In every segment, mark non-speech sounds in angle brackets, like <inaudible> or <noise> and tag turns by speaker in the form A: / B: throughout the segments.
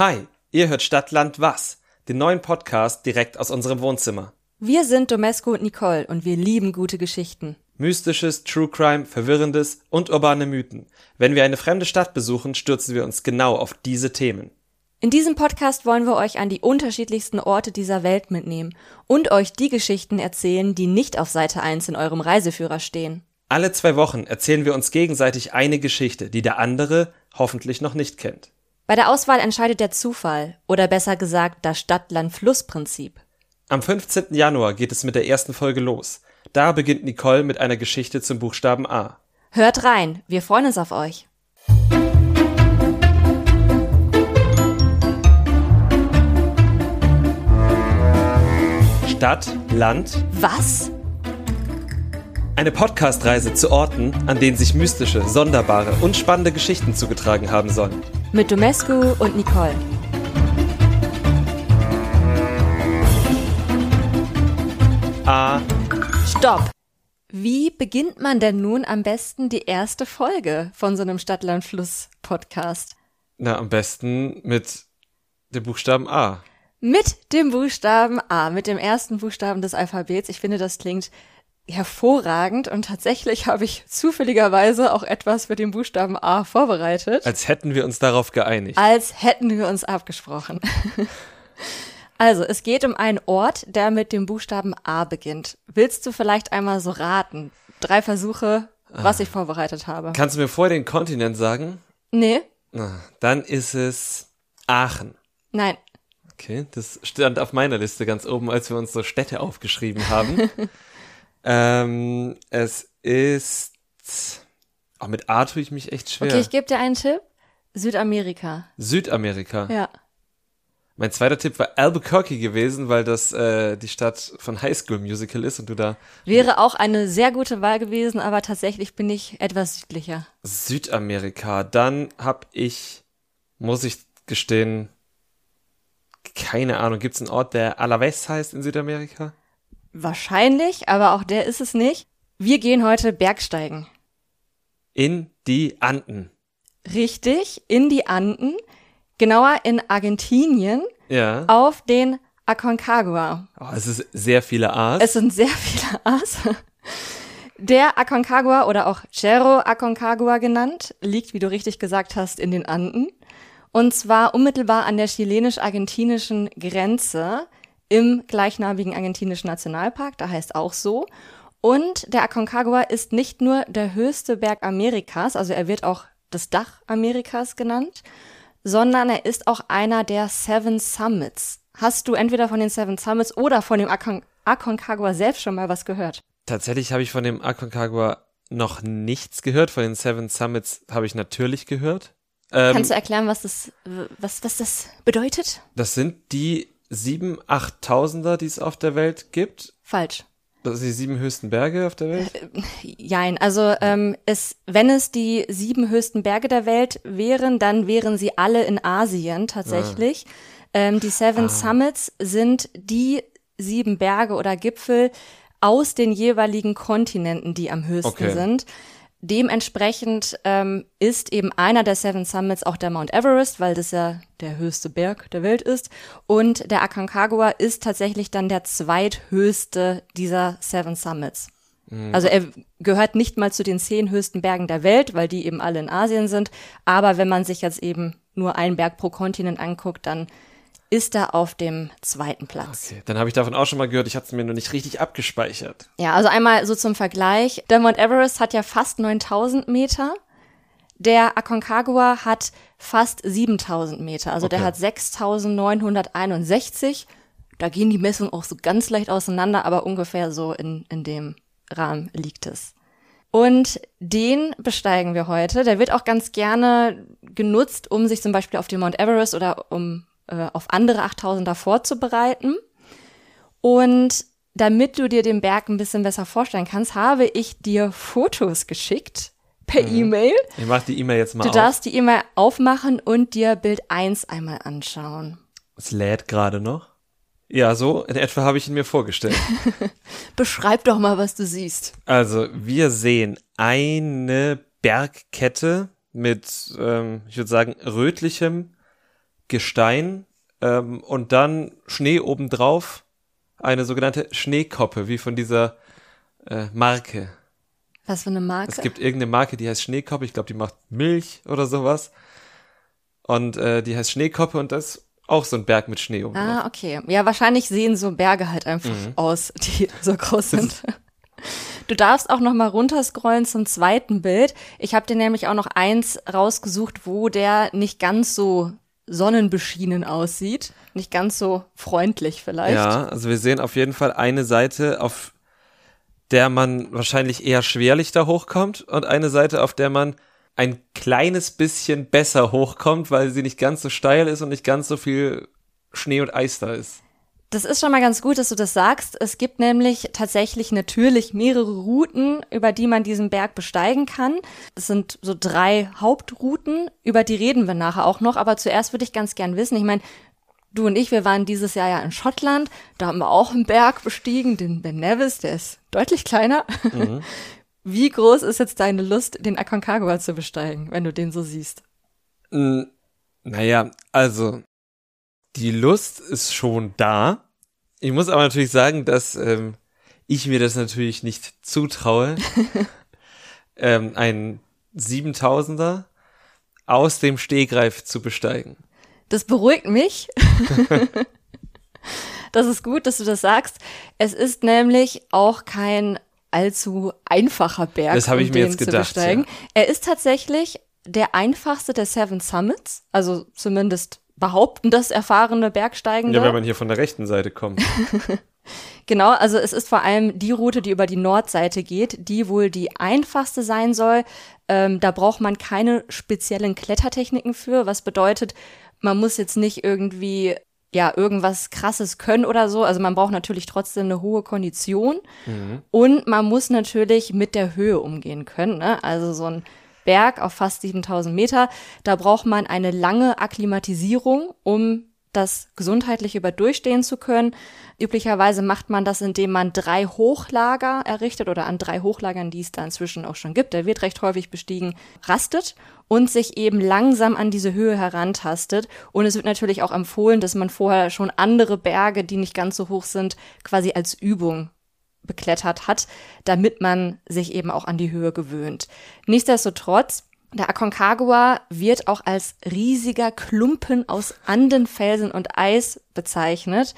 A: Hi, ihr hört Stadtland Was, den neuen Podcast direkt aus unserem Wohnzimmer.
B: Wir sind Domesco und Nicole und wir lieben gute Geschichten.
A: Mystisches, True Crime, Verwirrendes und urbane Mythen. Wenn wir eine fremde Stadt besuchen, stürzen wir uns genau auf diese Themen.
B: In diesem Podcast wollen wir euch an die unterschiedlichsten Orte dieser Welt mitnehmen und euch die Geschichten erzählen, die nicht auf Seite 1 in eurem Reiseführer stehen.
A: Alle zwei Wochen erzählen wir uns gegenseitig eine Geschichte, die der andere hoffentlich noch nicht kennt.
B: Bei der Auswahl entscheidet der Zufall oder besser gesagt das Stadt-Land-Fluss-Prinzip.
A: Am 15. Januar geht es mit der ersten Folge los. Da beginnt Nicole mit einer Geschichte zum Buchstaben A.
B: Hört rein, wir freuen uns auf euch.
A: Stadt, Land,
B: Was?
A: Eine Podcastreise zu Orten, an denen sich mystische, sonderbare und spannende Geschichten zugetragen haben sollen.
B: Mit Domescu und Nicole.
A: A.
B: Stopp! Wie beginnt man denn nun am besten die erste Folge von so einem Stadt-Land-Fluss-Podcast?
A: Na, am besten mit dem Buchstaben A.
B: Mit dem Buchstaben A, mit dem ersten Buchstaben des Alphabets. Ich finde, das klingt hervorragend und tatsächlich habe ich zufälligerweise auch etwas für den Buchstaben A vorbereitet,
A: Als hätten wir uns darauf geeinigt.
B: als hätten wir uns abgesprochen. <laughs> Also, es geht um einen Ort, der mit dem Buchstaben A beginnt. Willst du vielleicht einmal so raten? Drei Versuche, was ich vorbereitet habe.
A: Kannst du mir vorher den Kontinent sagen?
B: Nee,
A: Na, dann ist es Aachen.
B: nein,
A: Okay, das stand auf meiner Liste ganz oben, als wir uns so Städte aufgeschrieben haben. <laughs> ähm, es ist. Auch mit A tue ich mich echt schwer.
B: Okay, ich gebe dir einen Tipp. Südamerika.
A: Südamerika.
B: Ja.
A: Mein zweiter Tipp war Albuquerque gewesen, weil das äh, die Stadt von High School Musical ist und du da
B: Wäre auch eine sehr gute Wahl gewesen, aber tatsächlich bin ich etwas südlicher.
A: Südamerika. Dann hab ich, muss ich gestehen, keine Ahnung, gibt's einen Ort, der Alaves heißt in Südamerika?
B: Wahrscheinlich, aber auch der ist es nicht. Wir gehen heute Bergsteigen.
A: In die Anden.
B: Richtig, in die Anden, genauer in Argentinien,
A: Ja.
B: auf den Aconcagua.
A: Oh, es ist sehr viele A's.
B: Es sind sehr viele A's. Der Aconcagua oder auch Cerro Aconcagua genannt, liegt, wie du richtig gesagt hast, in den Anden. Und zwar unmittelbar an der chilenisch-argentinischen Grenze im gleichnamigen argentinischen Nationalpark, da heißt auch so. Und der Aconcagua ist nicht nur der höchste Berg Amerikas, also er wird auch das Dach Amerikas genannt, sondern er ist auch einer der Seven Summits. Hast du entweder von den Seven Summits oder von dem Acon Aconcagua selbst schon mal was gehört?
A: Tatsächlich habe ich von dem Aconcagua noch nichts gehört. Von den Seven Summits habe ich natürlich gehört. Ähm,
B: Kannst du erklären, was das, was, was das bedeutet?
A: das sind die sieben, achttausender, die es auf der Welt gibt.
B: Falsch.
A: Das sind die sieben höchsten Berge auf der Welt.
B: Jein, also ähm, es, wenn es die sieben höchsten Berge der Welt wären, dann wären sie alle in Asien tatsächlich. Ähm, die Seven Summits sind die sieben Berge oder Gipfel aus den jeweiligen Kontinenten, die am höchsten
A: Okay.
B: sind. Dementsprechend ähm, ist eben einer der Seven Summits auch der Mount Everest, weil das ja der höchste Berg der Welt ist. Und der Aconcagua ist tatsächlich dann der zweithöchste dieser Seven Summits. Also er gehört nicht mal zu den zehn höchsten Bergen der Welt, weil die eben alle in Asien sind. Aber wenn man sich jetzt eben nur einen Berg pro Kontinent anguckt, dann ist er auf dem zweiten Platz.
A: Okay, dann habe ich davon auch schon mal gehört. Ich hatte es mir nur nicht richtig abgespeichert.
B: Ja, also einmal so zum Vergleich. Der Mount Everest hat ja fast 9000 Meter. Der Aconcagua hat fast 7000 Meter. Also der
A: Okay.
B: hat 6961. Da gehen die Messungen auch so ganz leicht auseinander, aber ungefähr so in, in dem Rahmen liegt es. Und den besteigen wir heute. Der wird auch ganz gerne genutzt, um sich zum Beispiel auf den Mount Everest oder um äh, auf andere 8000er vorzubereiten. Und damit du dir den Berg ein bisschen besser vorstellen kannst, habe ich dir Fotos geschickt per E-Mail.
A: Ich mache die E-Mail jetzt mal
B: Du
A: auf.
B: darfst die E-Mail aufmachen und dir Bild 1 einmal anschauen.
A: Es lädt gerade noch. Ja, so in etwa habe ich ihn mir vorgestellt. <laughs>
B: Beschreib doch mal, was du siehst.
A: Also, wir sehen eine Bergkette mit, ähm, ich würde sagen, rötlichem Gestein ähm, und dann Schnee obendrauf, eine sogenannte Schneekoppe, wie von dieser äh, Marke.
B: Was für eine Marke?
A: Es gibt irgendeine Marke, die heißt Schneekoppe, ich glaube, die macht Milch oder sowas. Und äh, die heißt Schneekoppe und das ist auch so ein Berg mit Schnee oben.
B: Ah, okay. Ja, wahrscheinlich sehen so Berge halt einfach
A: Mhm.
B: aus, die <laughs> so groß sind. Du darfst auch noch mal runterscrollen zum zweiten Bild. Ich habe dir nämlich auch noch eins rausgesucht, wo der nicht ganz so sonnenbeschienen aussieht, nicht ganz so freundlich vielleicht.
A: Ja, also wir sehen auf jeden Fall eine Seite, auf der man wahrscheinlich eher schwerlich da hochkommt und eine Seite, auf der man ein kleines bisschen besser hochkommt, weil sie nicht ganz so steil ist und nicht ganz so viel Schnee und Eis da ist.
B: Das ist schon mal ganz gut, dass du das sagst. Es gibt nämlich tatsächlich natürlich mehrere Routen, über die man diesen Berg besteigen kann. Es sind so drei Hauptrouten, über die reden wir nachher auch noch. Aber zuerst würde ich ganz gern wissen, ich meine, du und ich, wir waren dieses Jahr ja in Schottland. Da haben wir auch einen Berg bestiegen, den Ben Nevis, der ist deutlich kleiner. <laughs> Wie groß ist jetzt deine Lust, den Aconcagua zu besteigen, wenn du den so siehst?
A: Naja, also die Lust ist schon da. Ich muss aber natürlich sagen, dass ähm, ich mir das natürlich nicht zutraue, <laughs> ähm, einen 7000er aus dem Stehgreif zu besteigen.
B: Das beruhigt mich. <laughs> das ist gut, dass du das sagst. Es ist nämlich auch kein allzu einfacher Berg,
A: Das habe ich
B: um
A: mir
B: den
A: jetzt
B: zu
A: gedacht,
B: besteigen.
A: ja.
B: Er ist tatsächlich der einfachste der Seven Summits, also zumindest behaupten das erfahrene Bergsteigende.
A: Ja, wenn man hier von der rechten Seite kommt. <laughs>
B: Genau, also es ist vor allem die Route, die über die Nordseite geht, die wohl die einfachste sein soll. Ähm, da braucht man keine speziellen Klettertechniken für, was bedeutet, man muss jetzt nicht irgendwie ja irgendwas krasses können oder so. Also man braucht natürlich trotzdem eine hohe Kondition und man muss natürlich mit der Höhe umgehen können. Ne? Also so ein Berg auf fast 7000 Meter, da braucht man eine lange Akklimatisierung, um das gesundheitlich über durchstehen zu können. Üblicherweise macht man das, indem man drei Hochlager errichtet oder an drei Hochlagern, die es da inzwischen auch schon gibt, der wird recht häufig bestiegen, rastet und sich eben langsam an diese Höhe herantastet. Und es wird natürlich auch empfohlen, dass man vorher schon andere Berge, die nicht ganz so hoch sind, quasi als Übung beklettert hat, damit man sich eben auch an die Höhe gewöhnt. Nichtsdestotrotz, der Aconcagua wird auch als riesiger Klumpen aus Andenfelsen und Eis bezeichnet.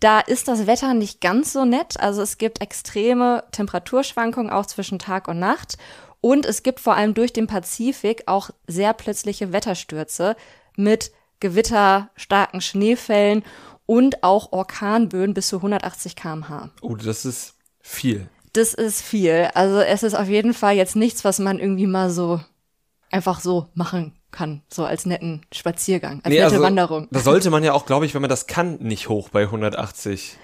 B: Da ist das Wetter nicht ganz so nett, also es gibt extreme Temperaturschwankungen auch zwischen Tag und Nacht und es gibt vor allem durch den Pazifik auch sehr plötzliche Wetterstürze mit Gewitter, starken Schneefällen und auch Orkanböen bis zu 180 km/h.
A: Oh, das ist viel.
B: Das ist viel. Also es ist auf jeden Fall jetzt nichts, was man irgendwie mal so einfach so machen kann, so als netten Spaziergang, als
A: Nee,
B: nette
A: also,
B: Wanderung.
A: Da sollte man ja auch, glaube ich, wenn man das kann, nicht hoch bei 180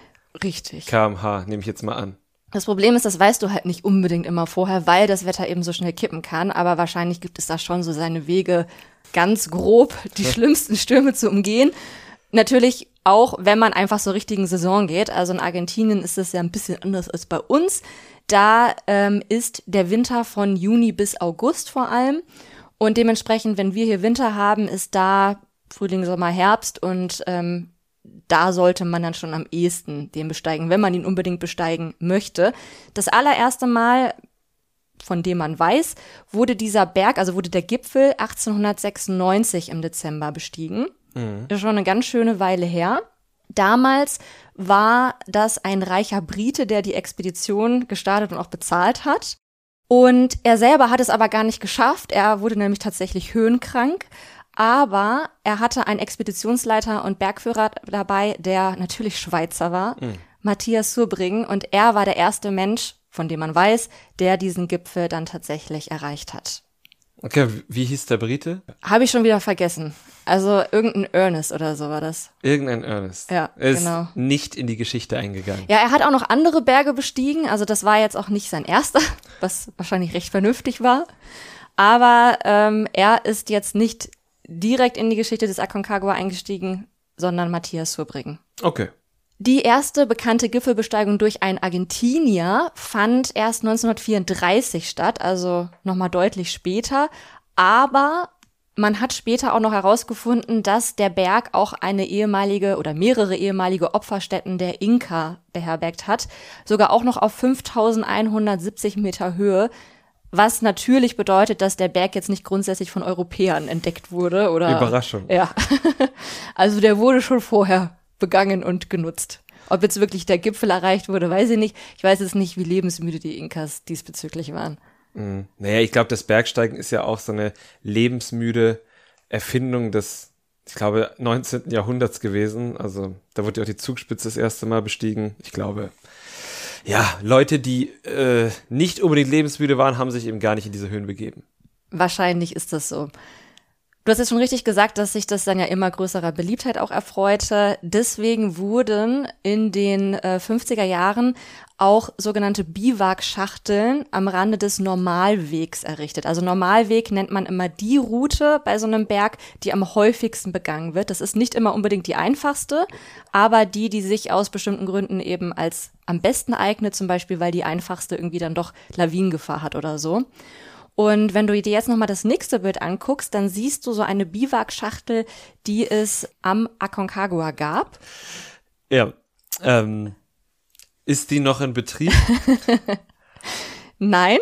B: Richtig.
A: kmh, nehme ich jetzt mal an.
B: Das Problem ist, das weißt du halt nicht unbedingt immer vorher, weil das Wetter eben so schnell kippen kann. Aber wahrscheinlich gibt es da schon so seine Wege, ganz grob die schlimmsten Stürme zu umgehen. Natürlich auch, wenn man einfach zur richtigen Saison geht. Also in Argentinien ist es ja ein bisschen anders als bei uns. Da ähm, ist der Winter von Juni bis August vor allem. Und dementsprechend, wenn wir hier Winter haben, ist da Frühling, Sommer, Herbst und ähm, da sollte man dann schon am ehesten den besteigen, wenn man ihn unbedingt besteigen möchte. Das allererste Mal, von dem man weiß, wurde dieser Berg, also wurde der Gipfel 1896 im Dezember bestiegen. Ist schon eine ganz schöne Weile her. Damals war das ein reicher Brite, der die Expedition gestartet und auch bezahlt hat. Und er selber hat es aber gar nicht geschafft. Er wurde nämlich tatsächlich höhenkrank. Aber er hatte einen Expeditionsleiter und Bergführer dabei, der natürlich Schweizer war, Matthias Surbring. Und er war der erste Mensch, von dem man weiß, der diesen Gipfel dann tatsächlich erreicht hat.
A: Okay, wie hieß der Brite?
B: Habe ich schon wieder vergessen. Also irgendein Ernest oder so war das.
A: Irgendein Ernest.
B: Ja,
A: er ist
B: genau.
A: nicht in die Geschichte eingegangen.
B: Ja, er hat auch noch andere Berge bestiegen. Also das war jetzt auch nicht sein erster, <laughs> was wahrscheinlich recht vernünftig war. Aber ähm, er ist jetzt nicht direkt in die Geschichte des Aconcagua eingestiegen, sondern Matthias Surbriggen.
A: Okay.
B: Die erste bekannte Gipfelbesteigung durch einen Argentinier fand erst 1934 statt, also nochmal deutlich später. Aber Man hat später auch noch herausgefunden, dass der Berg auch eine ehemalige oder mehrere ehemalige Opferstätten der Inka beherbergt hat, sogar auch noch auf 5170 Meter Höhe, was natürlich bedeutet, dass der Berg jetzt nicht grundsätzlich von Europäern entdeckt wurde oder
A: Überraschung.
B: Ja. <laughs> Also der wurde schon vorher begangen und genutzt. Ob jetzt wirklich der Gipfel erreicht wurde, weiß ich nicht. Ich weiß jetzt nicht, wie lebensmüde die Inkas diesbezüglich waren.
A: Mhm. Naja, ich glaube, das Bergsteigen ist ja auch so eine lebensmüde Erfindung des, ich glaube, 19. Jahrhunderts gewesen. Also da wurde ja auch die Zugspitze das erste Mal bestiegen. Ich glaube, ja, Leute, die äh, nicht unbedingt lebensmüde waren, haben sich eben gar nicht in diese Höhen begeben.
B: Wahrscheinlich ist das so. Du hast jetzt schon richtig gesagt, dass sich das dann ja immer größerer Beliebtheit auch erfreute. Deswegen wurden in den äh, 50er Jahren auch sogenannte Biwakschachteln am Rande des Normalwegs errichtet. Also Normalweg nennt man immer die Route bei so einem Berg, die am häufigsten begangen wird. Das ist nicht immer unbedingt die einfachste, aber die, die sich aus bestimmten Gründen eben als am besten eignet, zum Beispiel, weil die einfachste irgendwie dann doch Lawinengefahr hat oder so. Und wenn du dir jetzt nochmal das nächste Bild anguckst, dann siehst du so eine Biwakschachtel, die es am Aconcagua gab.
A: Ja. Ähm, ist die noch in Betrieb? <laughs>
B: Nein.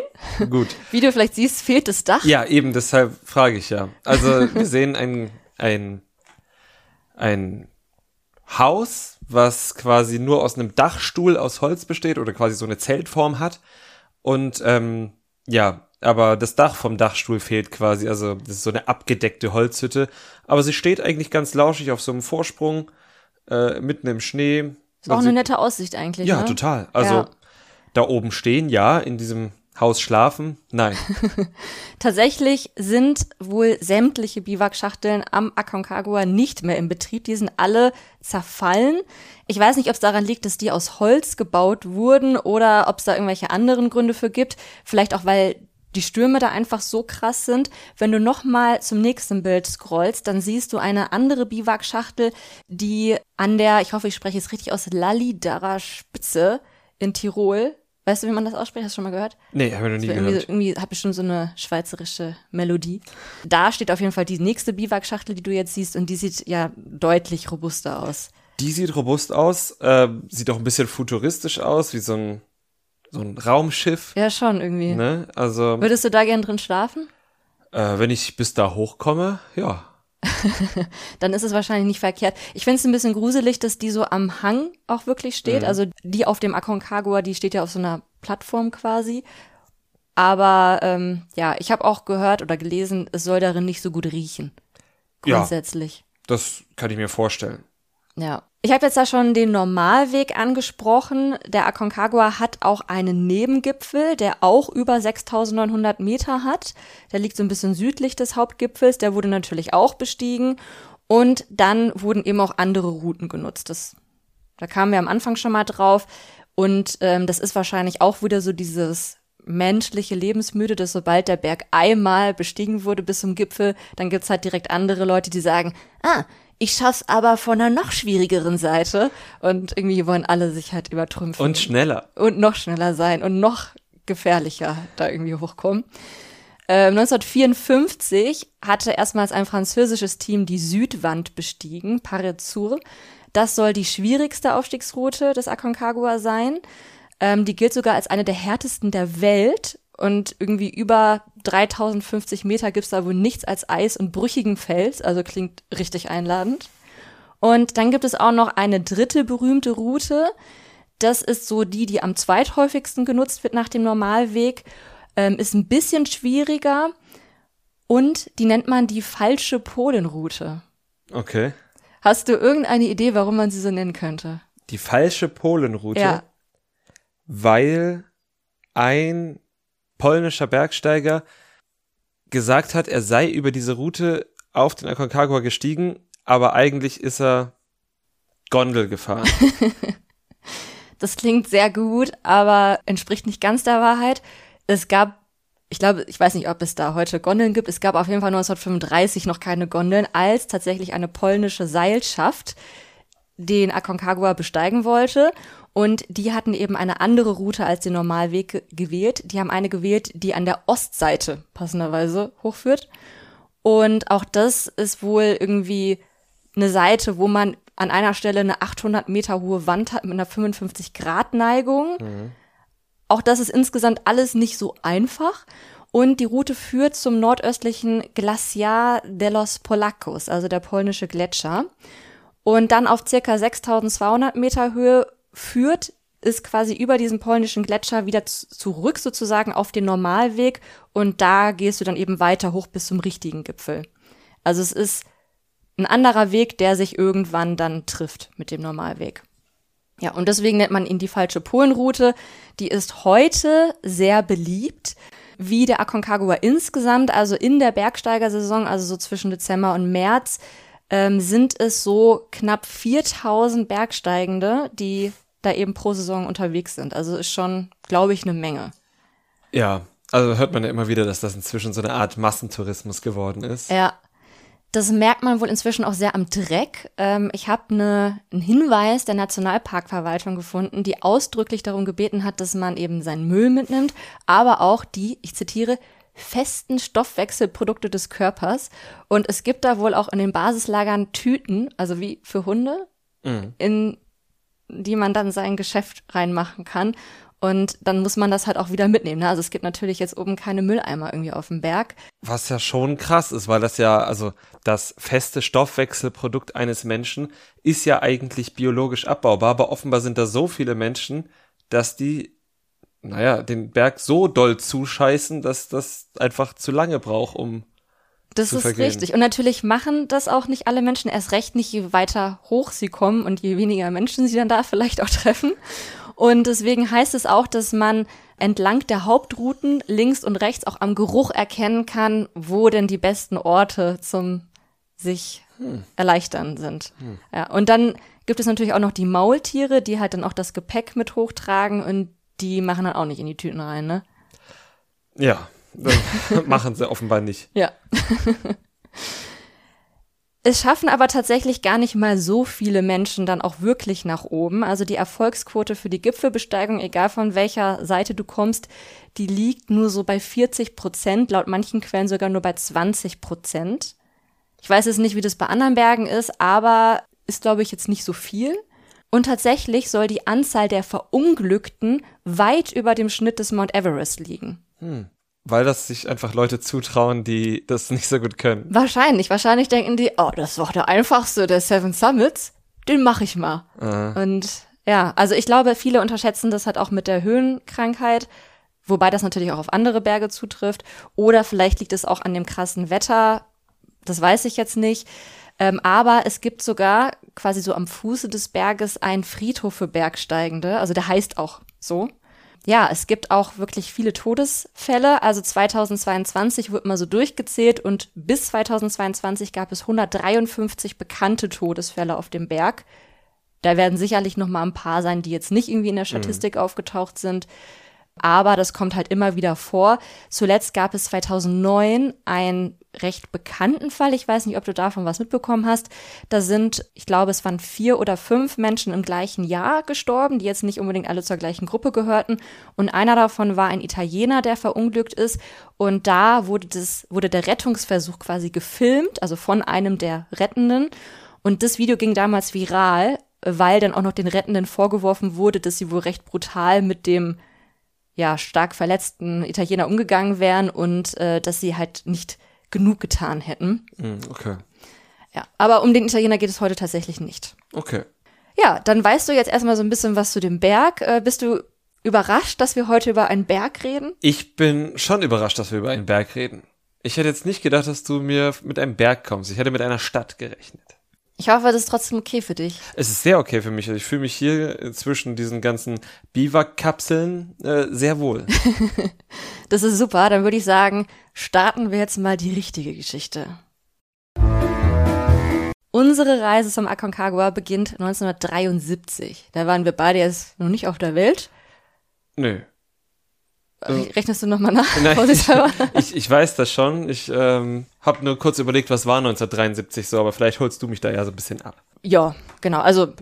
A: Gut.
B: Wie du vielleicht siehst, fehlt das Dach.
A: Ja, eben, deshalb frage ich ja. Also wir sehen ein, ein, ein Haus, was quasi nur aus einem Dachstuhl aus Holz besteht oder quasi so eine Zeltform hat. Und ähm, ja, aber das Dach vom Dachstuhl fehlt quasi. Also das ist so eine abgedeckte Holzhütte. Aber sie steht eigentlich ganz lauschig auf so einem Vorsprung, äh, mitten im Schnee.
B: Ist auch eine nette Aussicht eigentlich.
A: Ja,
B: ne?
A: total. Also
B: Ja.
A: da oben stehen, ja, in diesem Haus schlafen, nein. <laughs>
B: Tatsächlich sind wohl sämtliche Biwakschachteln am Aconcagua nicht mehr in Betrieb. Die sind alle zerfallen. Ich weiß nicht, ob es daran liegt, dass die aus Holz gebaut wurden oder ob es da irgendwelche anderen Gründe für gibt. Vielleicht auch, weil die Stürme da einfach so krass sind. Wenn du noch mal zum nächsten Bild scrollst, dann siehst du eine andere Biwakschachtel, die an der, ich hoffe, ich spreche es richtig aus, Lallidara Spitze in Tirol. Weißt du, wie man das ausspricht? Hast du schon mal gehört?
A: Nee, habe ich noch nie
B: So irgendwie,
A: gehört.
B: irgendwie hat bestimmt so eine schweizerische Melodie. Da steht auf jeden Fall die nächste Biwakschachtel, die du jetzt siehst, und die sieht ja deutlich robuster aus.
A: Die sieht robust aus, äh, sieht auch ein bisschen futuristisch aus, wie so ein, so ein Raumschiff.
B: Ja, schon irgendwie.
A: Ne? Also,
B: Würdest du da gern drin schlafen?
A: äh, wenn ich bis da hochkomme, ja. <laughs>
B: Dann ist es wahrscheinlich nicht verkehrt. Ich finde es ein bisschen gruselig, dass die so am Hang auch wirklich steht. Also die auf dem Aconcagua, die steht ja auf so einer Plattform quasi. Aber ähm, ja, ich habe auch gehört oder gelesen, es soll darin nicht so gut riechen.
A: Ja.
B: Grundsätzlich.
A: Das kann ich mir vorstellen.
B: Ja. Ich habe jetzt da schon den Normalweg angesprochen. Der Aconcagua hat auch einen Nebengipfel, der auch über 6900 Meter hat. Der liegt so ein bisschen südlich des Hauptgipfels. Der wurde natürlich auch bestiegen. Und dann wurden eben auch andere Routen genutzt. Das, da kamen wir am Anfang schon mal drauf. Und ähm, das ist wahrscheinlich auch wieder so dieses menschliche Lebensmüde, dass sobald der Berg einmal bestiegen wurde bis zum Gipfel, dann gibt's halt direkt andere Leute, die sagen, ah, ich schaff's aber von einer noch schwierigeren Seite. Und irgendwie wollen alle sich halt übertrümpfen.
A: Und schneller.
B: und noch schneller sein und noch gefährlicher da irgendwie hochkommen. Ähm, 1954 hatte erstmals ein französisches Team die Südwand bestiegen, Parezur. Das soll die schwierigste Aufstiegsroute des Aconcagua sein. Ähm, die gilt sogar als eine der härtesten der Welt. Und irgendwie über 3050 Meter gibt's da wohl nichts als Eis und brüchigen Fels. Also klingt richtig einladend. Und dann gibt es auch noch eine dritte berühmte Route. Das ist so die, die am zweithäufigsten genutzt wird nach dem Normalweg. Ähm, ist ein bisschen schwieriger. Und die nennt man die falsche Polenroute.
A: Okay.
B: Hast du irgendeine Idee, warum man sie so nennen könnte?
A: Die falsche Polenroute,
B: Ja.
A: weil ein polnischer Bergsteiger gesagt hat, er sei über diese Route auf den Aconcagua gestiegen, aber eigentlich ist er Gondel gefahren. <laughs>
B: Das klingt sehr gut, aber entspricht nicht ganz der Wahrheit. Es gab, ich glaube, ich weiß nicht, ob es da heute Gondeln gibt. Es gab auf jeden Fall 1935 noch keine Gondeln, als tatsächlich eine polnische Seilschaft den Aconcagua besteigen wollte. Und die hatten eben eine andere Route als den Normalweg ge- gewählt. Die haben eine gewählt, die an der Ostseite passenderweise hochführt. Und auch das ist wohl irgendwie eine Seite, wo man an einer Stelle eine 800 Meter hohe Wand hat mit einer 55 Grad Neigung. Mhm. Auch das ist insgesamt alles nicht so einfach. Und die Route führt zum nordöstlichen Glaciar de los Polacos, also der polnische Gletscher. Und dann auf circa 6200 Meter Höhe führt ist quasi über diesen polnischen Gletscher wieder zurück sozusagen auf den Normalweg und da gehst du dann eben weiter hoch bis zum richtigen Gipfel. Also es ist ein anderer Weg, der sich irgendwann dann trifft mit dem Normalweg. Ja, und deswegen nennt man ihn die falsche Polenroute. Die ist heute sehr beliebt, wie der Aconcagua insgesamt, also in der Bergsteigersaison, also so zwischen Dezember und März, ähm, sind es so knapp 4000 Bergsteigende, die da eben pro Saison unterwegs sind. Also ist schon, glaube ich, eine Menge.
A: Ja, also hört man ja immer wieder, dass das inzwischen so eine Art Massentourismus geworden ist.
B: Ja, das merkt man wohl inzwischen auch sehr am Dreck. Ähm, ich habe ne, einen Hinweis der Nationalparkverwaltung gefunden, die ausdrücklich darum gebeten hat, dass man eben seinen Müll mitnimmt, aber auch die, ich zitiere, festen Stoffwechselprodukte des Körpers. Und es gibt da wohl auch in den Basislagern Tüten, also wie für Hunde, mhm. in die man dann sein Geschäft reinmachen kann. Und dann muss man das halt auch wieder mitnehmen. Ne? Also es gibt natürlich jetzt oben keine Mülleimer irgendwie auf dem Berg.
A: Was ja schon krass ist, weil das ja, also das feste Stoffwechselprodukt eines Menschen ist ja eigentlich biologisch abbaubar, aber offenbar sind da so viele Menschen, dass die, naja, den Berg so doll zuscheißen, dass das einfach zu lange braucht, um
B: das ist vergehen. richtig. Und natürlich machen das auch nicht alle Menschen, erst recht nicht, je weiter hoch sie kommen und je weniger Menschen sie dann da vielleicht auch treffen. Und deswegen heißt es auch, dass man entlang der Hauptrouten links und rechts auch am Geruch erkennen kann, wo denn die besten Orte zum sich hm. erleichtern sind. Hm. Ja, und dann gibt es natürlich auch noch die Maultiere, die halt dann auch das Gepäck mit hochtragen und die machen dann auch nicht in die Tüten rein, ne?
A: Ja, <laughs> machen sie offenbar nicht.
B: Ja. Es schaffen aber tatsächlich gar nicht mal so viele Menschen dann auch wirklich nach oben. Also die Erfolgsquote für die Gipfelbesteigung, egal von welcher Seite du kommst, die liegt nur so bei 40 Prozent, laut manchen Quellen sogar nur bei 20 Prozent. Ich weiß jetzt nicht, wie das bei anderen Bergen ist, aber ist, glaube ich, jetzt nicht so viel. Und tatsächlich soll die Anzahl der Verunglückten weit über dem Schnitt des Mount Everest liegen.
A: Hm. Weil das sich einfach Leute zutrauen, die das nicht so gut können.
B: Wahrscheinlich. Wahrscheinlich denken die, oh, das ist doch der einfachste der Seven Summits. Den mache ich mal. Aha. Und ja, also ich glaube, viele unterschätzen das halt auch mit der Höhenkrankheit, wobei das natürlich auch auf andere Berge zutrifft. Oder vielleicht liegt es auch an dem krassen Wetter. Das weiß ich jetzt nicht. Ähm, aber es gibt sogar quasi so am Fuße des Berges einen Friedhof für Bergsteigende. Also der heißt auch so ja, es gibt auch wirklich viele Todesfälle. Also 2022 wird mal so durchgezählt und bis 2022 gab es 153 bekannte Todesfälle auf dem Berg. Da werden sicherlich noch mal ein paar sein, die jetzt nicht irgendwie in der mhm. Statistik mhm. aufgetaucht sind. Aber das kommt halt immer wieder vor. Zuletzt gab es 2009 einen recht bekannten Fall. Ich weiß nicht, ob du davon was mitbekommen hast. Da sind, ich glaube, es waren vier oder fünf Menschen im gleichen Jahr gestorben, die jetzt nicht unbedingt alle zur gleichen Gruppe gehörten. Und einer davon war ein Italiener, der verunglückt ist. Und da wurde das, wurde der Rettungsversuch quasi gefilmt, also von einem der Rettenden. Und das Video ging damals viral, weil dann auch noch den Rettenden vorgeworfen wurde, dass sie wohl recht brutal mit dem ja stark verletzten Italiener umgegangen wären und äh, dass sie halt nicht genug getan hätten.
A: Mm, okay.
B: Ja, aber um den Italiener geht es heute tatsächlich nicht.
A: Okay.
B: Ja, dann weißt du jetzt erstmal so ein bisschen was zu dem Berg. Äh, bist du überrascht, dass wir heute über einen Berg reden?
A: Ich bin schon überrascht, dass wir über einen Berg reden. Ich hätte jetzt nicht gedacht, dass du mir mit einem Berg kommst. Ich hätte mit einer Stadt gerechnet.
B: Ich hoffe, das ist trotzdem okay für dich.
A: Es ist sehr okay für mich. Also ich fühle mich hier zwischen diesen ganzen Biwak-Kapseln äh, sehr wohl. <laughs> <laughs>
B: das ist super. Dann würde ich sagen, starten wir jetzt mal die richtige Geschichte. Unsere Reise zum Aconcagua beginnt 1973. Da waren wir beide jetzt noch nicht auf der Welt.
A: Nö.
B: Also, Rechnest du nochmal nach? <laughs>
A: Nein, <laughs> ich, ich, weiß das schon. Ich ähm, habe nur kurz überlegt, was war 1973 so, aber vielleicht holst du mich da ja so ein bisschen ab.
B: Ja, genau. Also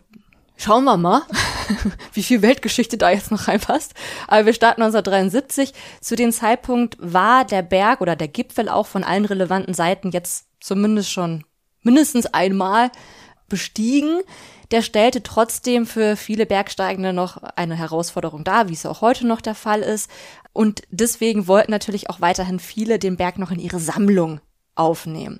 B: schauen wir mal. <laughs> wie viel Weltgeschichte da jetzt noch reinpasst. Aber wir starten 1973. Zu dem Zeitpunkt war der Berg oder der Gipfel auch von allen relevanten Seiten jetzt zumindest schon mindestens einmal bestiegen. Der stellte trotzdem für viele Bergsteigende noch eine Herausforderung dar, wie es auch heute noch der Fall ist. Und deswegen wollten natürlich auch weiterhin viele den Berg noch in ihre Sammlung aufnehmen.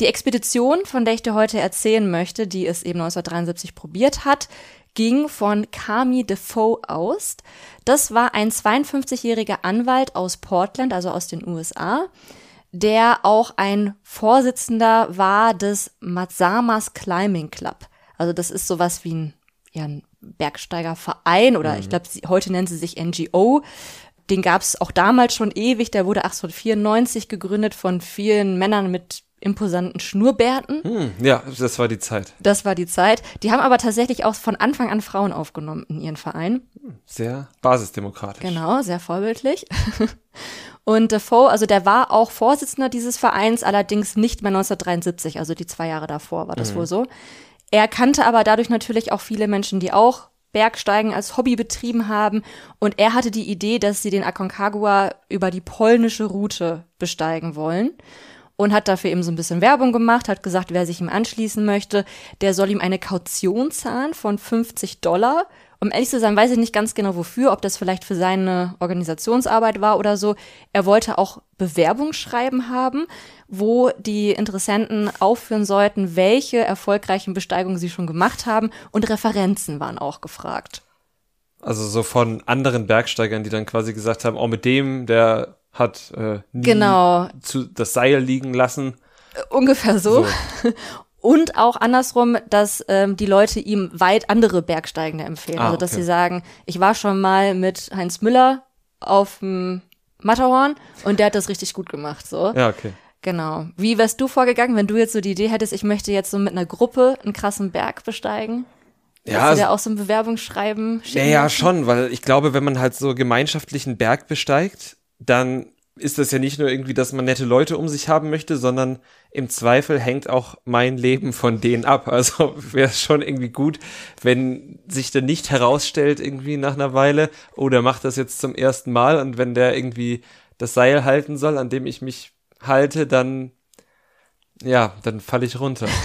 B: Die Expedition, von der ich dir heute erzählen möchte, die es eben 1973 probiert hat, ging von Kami Defoe aus. Das war ein 52-jähriger Anwalt aus Portland, also aus den USA, der auch ein Vorsitzender war des Matsamas Climbing Club. Also das ist sowas wie ein, ja, ein Bergsteigerverein oder mhm. ich glaube, heute nennen sie sich NGO. Den gab es auch damals schon ewig. Der wurde 1894 gegründet von vielen Männern mit imposanten Schnurrbärten.
A: Hm, ja, das war die Zeit.
B: Das war die Zeit. Die haben aber tatsächlich auch von Anfang an Frauen aufgenommen in ihren Verein.
A: Sehr basisdemokratisch.
B: Genau, sehr vorbildlich. <laughs> Und Defoe, also der war auch Vorsitzender dieses Vereins, allerdings nicht mehr 1973, also die zwei Jahre davor war das mhm. wohl so. Er kannte aber dadurch natürlich auch viele Menschen, die auch Bergsteigen als Hobby betrieben haben. Und er hatte die Idee, dass sie den Aconcagua über die polnische Route besteigen wollen und hat dafür eben so ein bisschen Werbung gemacht, hat gesagt, wer sich ihm anschließen möchte, der soll ihm eine Kaution zahlen von 50 Dollar. Um ehrlich zu sein, weiß ich nicht ganz genau wofür, ob das vielleicht für seine Organisationsarbeit war oder so. Er wollte auch Bewerbungsschreiben haben, wo die Interessenten aufführen sollten, welche erfolgreichen Besteigungen sie schon gemacht haben und Referenzen waren auch gefragt.
A: Also so von anderen Bergsteigern, die dann quasi gesagt haben, oh, mit dem, der hat äh, nie
B: genau.
A: zu, das Seil liegen lassen.
B: Ungefähr so. so. <laughs> Und auch andersrum, dass ähm, die Leute ihm weit andere Bergsteigende empfehlen. Ah, also dass okay. sie sagen, ich war schon mal mit Heinz Müller auf dem Matterhorn und der hat das richtig gut gemacht. So.
A: Ja, okay.
B: Genau. Wie wärst du vorgegangen, wenn du jetzt so die Idee hättest, ich möchte jetzt so mit einer Gruppe einen krassen Berg besteigen? Ja, Hast du dir auch so ein Bewerbungsschreiben
A: schicken? Ja, ja, schon, weil ich glaube, wenn man halt so gemeinschaftlichen Berg besteigt, dann ist das ja nicht nur irgendwie, dass man nette Leute um sich haben möchte, sondern im Zweifel hängt auch mein Leben von denen ab. Also <laughs> wäre es schon irgendwie gut, wenn sich der nicht herausstellt irgendwie nach einer Weile, oder macht das jetzt zum ersten Mal und wenn der irgendwie das Seil halten soll, an dem ich mich halte, dann ja, dann falle ich runter. <laughs>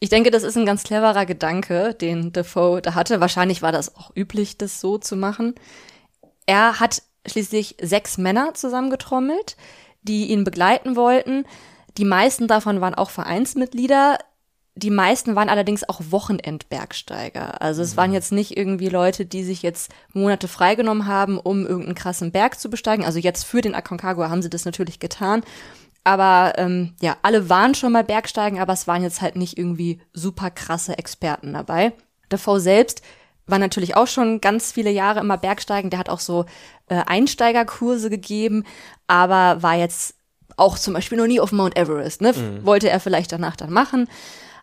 B: Ich denke, das ist ein ganz cleverer Gedanke, den Defoe da hatte. Wahrscheinlich war das auch üblich, das so zu machen. Er hat schließlich sechs Männer zusammengetrommelt, die ihn begleiten wollten. Die meisten davon waren auch Vereinsmitglieder. Die meisten waren allerdings auch Wochenendbergsteiger. Also es waren mhm. jetzt nicht irgendwie Leute, die sich jetzt Monate freigenommen haben, um irgendeinen krassen Berg zu besteigen. Also jetzt für den Aconcagua haben sie das natürlich getan. Aber ähm, ja, alle waren schon mal Bergsteigen, aber es waren jetzt halt nicht irgendwie super krasse Experten dabei. Defoe selbst war natürlich auch schon ganz viele Jahre immer Bergsteigen. Der hat auch so äh, Einsteigerkurse gegeben, aber war jetzt auch zum Beispiel noch nie auf Mount Everest. Ne? Mhm. Wollte er vielleicht danach dann machen.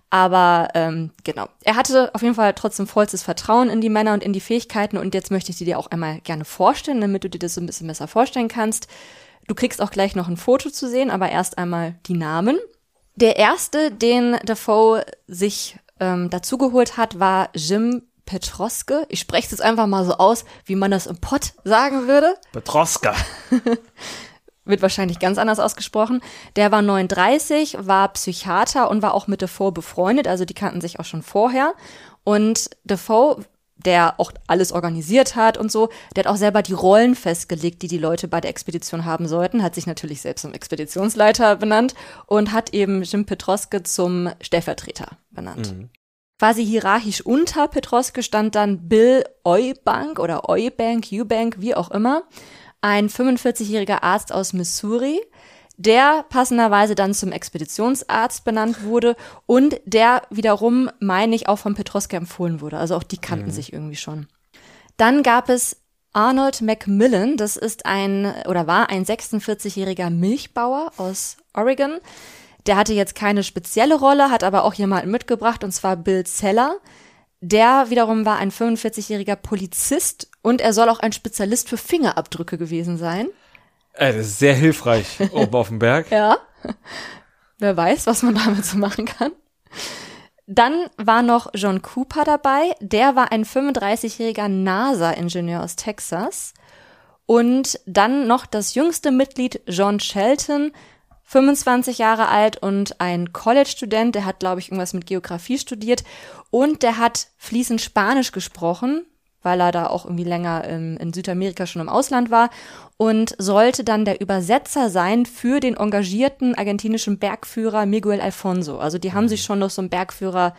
B: Aber ähm, genau, er hatte auf jeden Fall trotzdem vollstes Vertrauen in die Männer und in die Fähigkeiten. Und jetzt möchte ich sie dir auch einmal gerne vorstellen, damit du dir das so ein bisschen besser vorstellen kannst. Du kriegst auch gleich noch ein Foto zu sehen, aber erst einmal die Namen. Der erste, den Defoe sich ähm, dazugeholt hat, war Jim Petroske. Ich spreche es jetzt einfach mal so aus, wie man das im Pott sagen würde.
A: Petroska. <laughs>
B: Wird wahrscheinlich ganz anders ausgesprochen. Der war 39, war Psychiater und war auch mit Defoe befreundet, also die kannten sich auch schon vorher. Und Defoe, der auch alles organisiert hat und so, der hat auch selber die Rollen festgelegt, die die Leute bei der Expedition haben sollten, hat sich natürlich selbst zum Expeditionsleiter benannt und hat eben Jim Petroske zum Stellvertreter benannt. Mhm. Quasi hierarchisch unter Petroske stand dann Bill Eubank oder Eubank, Eubank, wie auch immer, ein 45-jähriger Arzt aus Missouri, der passenderweise dann zum Expeditionsarzt benannt wurde und der wiederum, meine ich, auch von Petroske empfohlen wurde. Also auch die kannten mhm. sich irgendwie schon. Dann gab es Arnold Macmillan, das ist ein oder war ein 46-jähriger Milchbauer aus Oregon, der hatte jetzt keine spezielle Rolle, hat aber auch jemanden mitgebracht, und zwar Bill Zeller. Der wiederum war ein 45-jähriger Polizist und er soll auch ein Spezialist für Fingerabdrücke gewesen sein.
A: Äh, das ist sehr hilfreich <laughs> oben auf dem Berg.
B: Ja. Wer weiß, was man damit so machen kann. Dann war noch John Cooper dabei. Der war ein 35-jähriger NASA-Ingenieur aus Texas. Und dann noch das jüngste Mitglied, John Shelton, 25 Jahre alt und ein College-Student. Der hat, glaube ich, irgendwas mit Geografie studiert. Und der hat fließend Spanisch gesprochen, weil er da auch irgendwie länger in, in Südamerika schon im Ausland war und sollte dann der Übersetzer sein für den engagierten argentinischen Bergführer Miguel Alfonso. Also die haben sich schon noch so einen Bergführer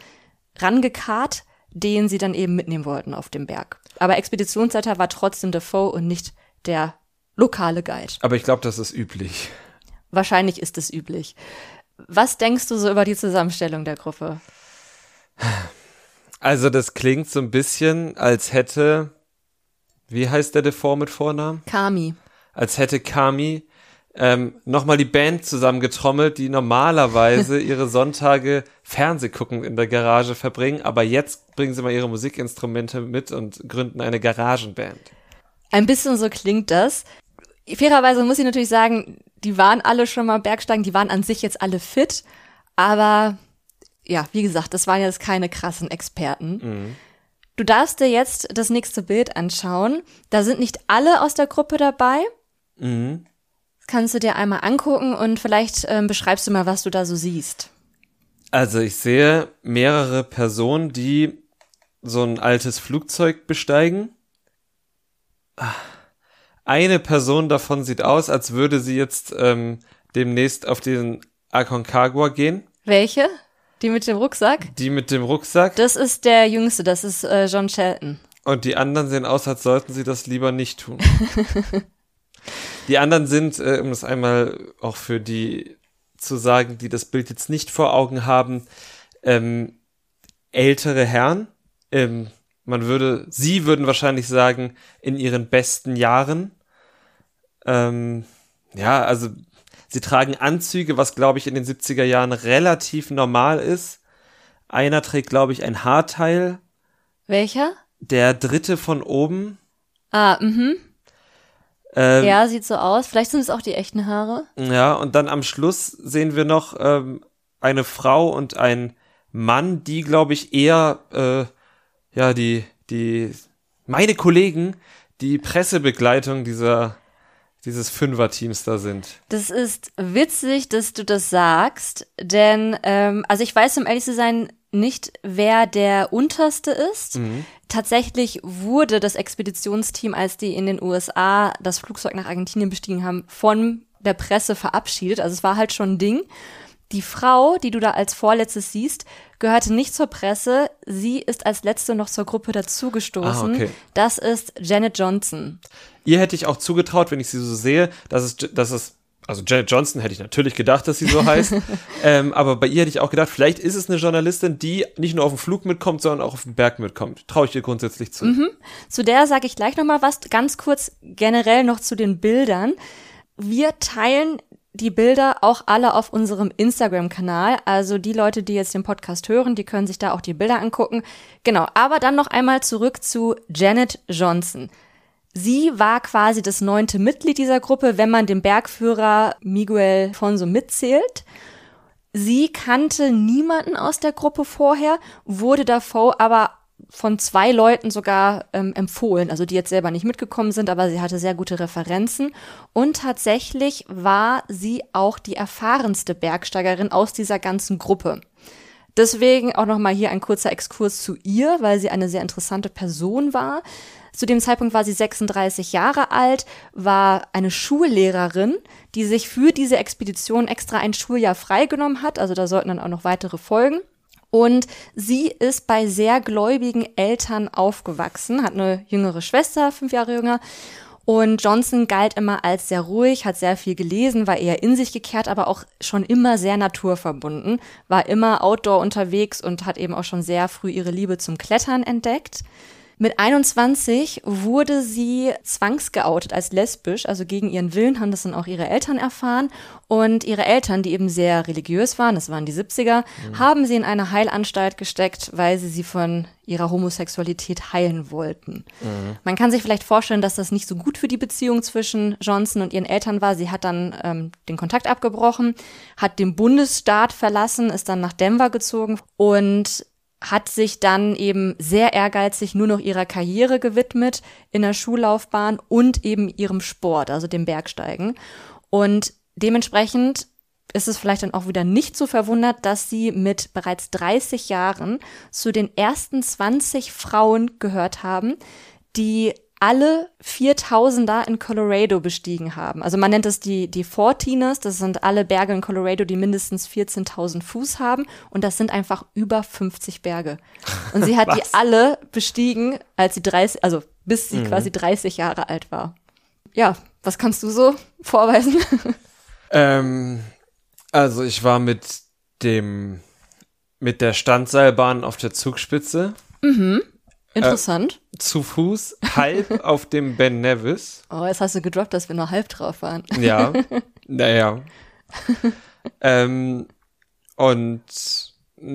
B: rangekarrt, den sie dann eben mitnehmen wollten auf dem Berg. Aber Expeditionsleiter war trotzdem Defoe und nicht der lokale Guide.
A: Aber ich glaube, das ist üblich.
B: Wahrscheinlich ist es üblich. Was denkst du so über die Zusammenstellung der Gruppe?
A: Also das klingt so ein bisschen, als hätte, wie heißt der Defoe mit Vornamen?
B: Kami.
A: Als hätte Kami ähm, nochmal die Band zusammengetrommelt, die normalerweise <laughs> ihre Sonntage Fernsehgucken in der Garage verbringen, aber jetzt bringen sie mal ihre Musikinstrumente mit und gründen eine Garagenband.
B: Ein bisschen so klingt das. Fairerweise muss ich natürlich sagen, die waren alle schon mal Bergsteigen, die waren an sich jetzt alle fit, aber ja, wie gesagt, das waren jetzt keine krassen Experten. Mhm. Du darfst dir jetzt das nächste Bild anschauen. Da sind nicht alle aus der Gruppe dabei. Mhm. Das kannst du dir einmal angucken und vielleicht ähm, beschreibst du mal, was du da so siehst.
A: Also ich sehe mehrere Personen, die so ein altes Flugzeug besteigen. Eine Person davon sieht aus, als würde sie jetzt ähm, demnächst auf den Aconcagua gehen.
B: Welche? Die mit dem Rucksack?
A: Die mit dem Rucksack.
B: Das ist der Jüngste, das ist äh, John Shelton.
A: Und die anderen sehen aus, als sollten sie das lieber nicht tun. <laughs> die anderen sind, äh, um das einmal auch für die zu sagen, die das Bild jetzt nicht vor Augen haben, ähm, ältere Herren. Ähm, man würde, sie würden wahrscheinlich sagen, in ihren besten Jahren. Ähm, ja, also Sie tragen Anzüge, was glaube ich in den 70er Jahren relativ normal ist. Einer trägt, glaube ich, ein Haarteil.
B: Welcher?
A: Der dritte von oben.
B: Ah, mhm. Ähm, ja, sieht so aus. Vielleicht sind es auch die echten Haare.
A: Ja, und dann am Schluss sehen wir noch ähm, eine Frau und ein Mann, die, glaube ich, eher, äh, ja, die, die, meine Kollegen, die Pressebegleitung dieser dieses Fünfer-Teams da sind.
B: Das ist witzig, dass du das sagst, denn ähm, also ich weiß, um ehrlich zu sein, nicht, wer der unterste ist. Mhm. Tatsächlich wurde das Expeditionsteam, als die in den USA das Flugzeug nach Argentinien bestiegen haben, von der Presse verabschiedet. Also es war halt schon ein Ding. Die Frau, die du da als vorletztes siehst, gehörte nicht zur Presse. Sie ist als letzte noch zur Gruppe dazugestoßen. Ah, okay. Das ist Janet Johnson.
A: Ihr hätte ich auch zugetraut, wenn ich sie so sehe, dass es, dass es also Janet Johnson hätte ich natürlich gedacht, dass sie so <laughs> heißt. ähm, aber bei ihr hätte ich auch gedacht, vielleicht ist es eine Journalistin, die nicht nur auf den Flug mitkommt, sondern auch auf den Berg mitkommt. Traue ich ihr grundsätzlich zu.
B: Mhm. Zu der sage ich gleich nochmal was. Ganz kurz generell noch zu den Bildern. Wir teilen die Bilder auch alle auf unserem Instagram-Kanal. Also die Leute, die jetzt den Podcast hören, die können sich da auch die Bilder angucken. Genau, aber dann noch einmal zurück zu Janet Johnson. Sie war quasi das neunte Mitglied dieser Gruppe, wenn man den Bergführer Miguel Fonso mitzählt. Sie kannte niemanden aus der Gruppe vorher, wurde davor aber von zwei Leuten sogar ähm, empfohlen, also die jetzt selber nicht mitgekommen sind, aber sie hatte sehr gute Referenzen. Und tatsächlich war sie auch die erfahrenste Bergsteigerin aus dieser ganzen Gruppe. Deswegen auch nochmal hier ein kurzer Exkurs zu ihr, weil sie eine sehr interessante Person war. Zu dem Zeitpunkt war sie 36 Jahre alt, war eine Schullehrerin, die sich für diese Expedition extra ein Schuljahr freigenommen hat. Also da sollten dann auch noch weitere folgen. Und sie ist bei sehr gläubigen Eltern aufgewachsen, hat eine jüngere Schwester, fünf Jahre jünger. Und Johnson galt immer als sehr ruhig, hat sehr viel gelesen, war eher in sich gekehrt, aber auch schon immer sehr naturverbunden, war immer outdoor unterwegs und hat eben auch schon sehr früh ihre Liebe zum Klettern entdeckt. Mit 21 wurde sie zwangsgeoutet als lesbisch, also gegen ihren Willen haben das dann auch ihre Eltern erfahren. Und ihre Eltern, die eben sehr religiös waren, das waren die 70er, mhm. haben sie in eine Heilanstalt gesteckt, weil sie sie von ihrer Homosexualität heilen wollten. Mhm. Man kann sich vielleicht vorstellen, dass das nicht so gut für die Beziehung zwischen Johnson und ihren Eltern war. Sie hat dann ähm, den Kontakt abgebrochen, hat den Bundesstaat verlassen, ist dann nach Denver gezogen und hat sich dann eben sehr ehrgeizig nur noch ihrer Karriere gewidmet in der Schullaufbahn und eben ihrem Sport, also dem Bergsteigen. Und dementsprechend ist es vielleicht dann auch wieder nicht so verwundert, dass sie mit bereits 30 Jahren zu den ersten 20 Frauen gehört haben, die alle 4000er in Colorado bestiegen haben. Also man nennt es die, die Fortiners, das sind alle Berge in Colorado, die mindestens 14.000 Fuß haben und das sind einfach über 50 Berge. Und sie hat <laughs> die alle bestiegen, als sie 30, also bis sie mhm. quasi 30 Jahre alt war. Ja, was kannst du so vorweisen? <laughs>
A: Ähm, also ich war mit dem, mit der Standseilbahn auf der Zugspitze.
B: Mhm. Interessant.
A: Äh, zu Fuß, halb <laughs> auf dem Ben Nevis.
B: Oh, jetzt hast du gedroppt, dass wir nur halb drauf waren.
A: Ja, <laughs> naja. ähm, und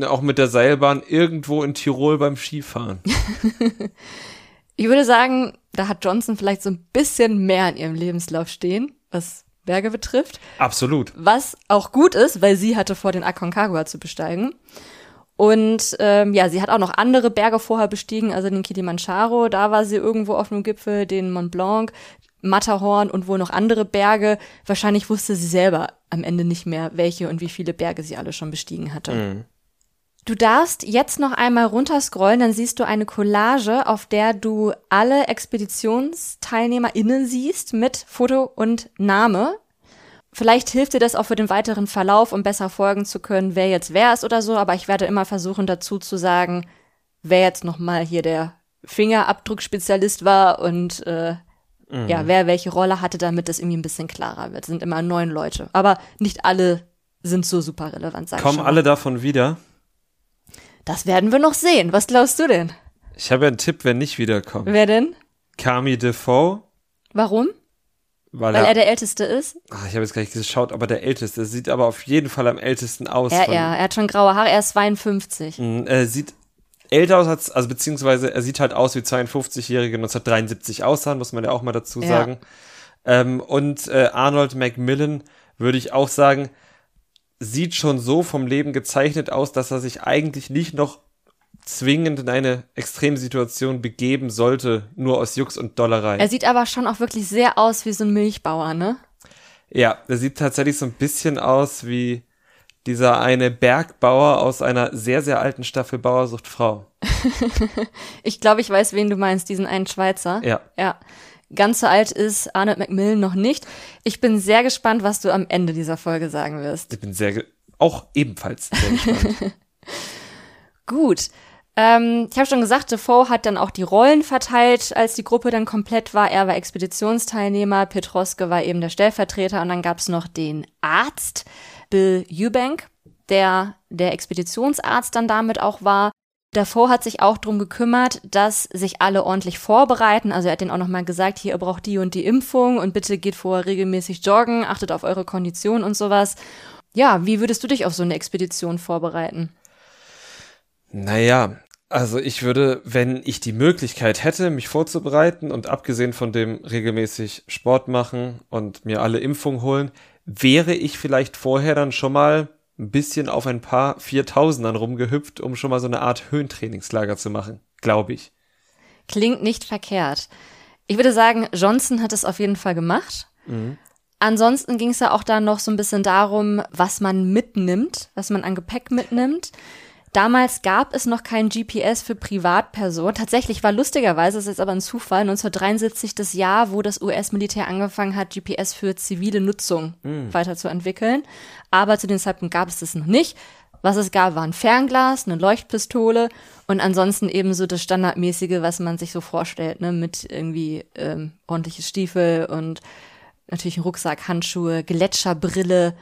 A: auch mit der Seilbahn irgendwo in Tirol beim Skifahren. <laughs>
B: ich würde sagen, da hat Johnson vielleicht so ein bisschen mehr in ihrem Lebenslauf stehen, was Berge betrifft.
A: Absolut.
B: Was auch gut ist, weil sie hatte vor, den Aconcagua zu besteigen. Und ähm, ja, sie hat auch noch andere Berge vorher bestiegen, also den Kilimanjaro, da war sie irgendwo auf einem Gipfel, den Mont Blanc, Matterhorn und wohl noch andere Berge. Wahrscheinlich wusste sie selber am Ende nicht mehr, welche und wie viele Berge sie alle schon bestiegen hatte. Mhm. Du darfst jetzt noch einmal runterscrollen, dann siehst du eine Collage, auf der du alle ExpeditionsteilnehmerInnen siehst mit Foto und Name. Vielleicht hilft dir das auch für den weiteren Verlauf, um besser folgen zu können, wer jetzt wer ist oder so, aber ich werde immer versuchen dazu zu sagen, wer jetzt nochmal hier der Fingerabdruckspezialist war und äh, mhm. ja, wer welche Rolle hatte, damit das irgendwie ein bisschen klarer wird. Es sind immer neun Leute. Aber nicht alle sind so super relevant,
A: sag Kommen alle davon wieder?
B: Das werden wir noch sehen. Was glaubst du denn?
A: Ich habe ja einen Tipp, wer nicht wiederkommt.
B: Wer denn?
A: Kami Defoe.
B: Warum? Weil, Weil er, er, der Älteste ist?
A: Ach, ich habe jetzt gar nicht geschaut, aber der Älteste. Sieht aber auf jeden Fall am ältesten aus.
B: Ja, ja, er hat schon graue Haare, er ist 52.
A: Mhm, er sieht älter aus, also beziehungsweise er sieht halt aus wie 52-Jährige 1973 aussahen, muss man ja auch mal dazu sagen. Ja. Ähm, und äh, Arnold Macmillan würde ich auch sagen, sieht schon so vom Leben gezeichnet aus, dass er sich eigentlich nicht noch zwingend in eine Extremsituation begeben sollte, nur aus Jux und Dollerei.
B: Er sieht aber schon auch wirklich sehr aus wie so ein Milchbauer, ne?
A: Ja, er sieht tatsächlich so ein bisschen aus wie dieser eine Bergbauer aus einer sehr, sehr alten Staffel Bauersucht Frau. <laughs>
B: ich glaube, ich weiß, wen du meinst, diesen einen Schweizer.
A: Ja.
B: Ja. Ganz so alt ist Arnold Macmillan noch nicht. Ich bin sehr gespannt, was du am Ende dieser Folge sagen wirst.
A: Ich bin sehr, auch ebenfalls sehr gespannt. <laughs>
B: Gut. Ähm, ich habe schon gesagt, Defoe hat dann auch die Rollen verteilt, als die Gruppe dann komplett war. Er war Expeditionsteilnehmer, Petroske war eben der Stellvertreter und dann gab es noch den Arzt, Bill Eubank, der der Expeditionsarzt dann damit auch war. Defoe hat sich auch drum gekümmert, dass sich alle ordentlich vorbereiten. Also er hat denen auch nochmal gesagt, hier, ihr braucht die und die Impfung und bitte geht vorher regelmäßig joggen, achtet auf eure Kondition und sowas. Ja, wie würdest du dich auf so eine Expedition vorbereiten?
A: Naja, also ich würde, wenn ich die Möglichkeit hätte, mich vorzubereiten und abgesehen von dem regelmäßig Sport machen und mir alle Impfungen holen, wäre ich vielleicht vorher dann schon mal ein bisschen auf ein paar Viertausendern rumgehüpft, um schon mal so eine Art Höhentrainingslager zu machen, glaube ich.
B: Klingt nicht verkehrt. Ich würde sagen, Johnson hat es auf jeden Fall gemacht. Mhm. Ansonsten ging es ja auch dann noch so ein bisschen darum, was man mitnimmt, was man an Gepäck mitnimmt. Damals gab es noch kein GPS für Privatpersonen. Tatsächlich war lustigerweise, das ist jetzt aber ein Zufall, 1973 das Jahr, wo das US-Militär angefangen hat, GPS für zivile Nutzung mhm. weiterzuentwickeln. Aber zu dem Zeitpunkt gab es das noch nicht. Was es gab, war ein Fernglas, eine Leuchtpistole und ansonsten eben so das Standardmäßige, was man sich so vorstellt, ne, mit irgendwie ähm, ordentliche Stiefel und natürlich ein Rucksack, Handschuhe, Gletscherbrille,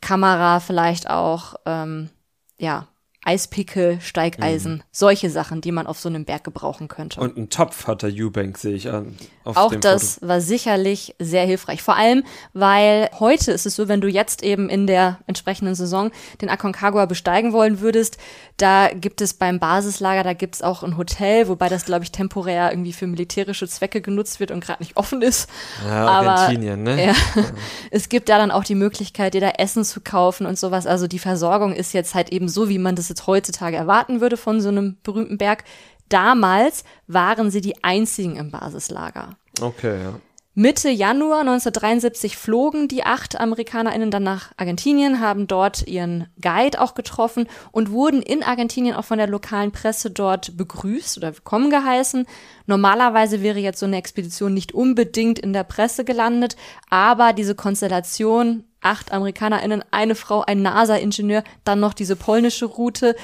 B: Kamera vielleicht auch, ähm, ja, Eispickel, Steigeisen, mhm. solche Sachen, die man auf so einem Berg gebrauchen könnte.
A: Und einen Topf hat der Eubank, sehe ich an.
B: Auch das Foto. war sicherlich sehr hilfreich. Vor allem, weil heute ist es so, wenn du jetzt eben in der entsprechenden Saison den Aconcagua besteigen wollen würdest, da gibt es beim Basislager, da gibt es auch ein Hotel, wobei das, glaube ich, temporär irgendwie für militärische Zwecke genutzt wird und gerade nicht offen ist.
A: Ja, Argentinien,
B: Aber,
A: ne?
B: Ja, <laughs> es gibt da dann auch die Möglichkeit, dir da Essen zu kaufen und sowas. Also die Versorgung ist jetzt halt eben so, wie man das jetzt heutzutage erwarten würde von so einem berühmten Berg. Damals waren sie die einzigen im Basislager.
A: Okay, ja.
B: Mitte Januar 1973 flogen die acht AmerikanerInnen dann nach Argentinien, haben dort ihren Guide auch getroffen und wurden in Argentinien auch von der lokalen Presse dort begrüßt oder willkommen geheißen. Normalerweise wäre jetzt so eine Expedition nicht unbedingt in der Presse gelandet, aber diese Konstellation, acht AmerikanerInnen, eine Frau, ein NASA-Ingenieur, dann noch diese polnische Route,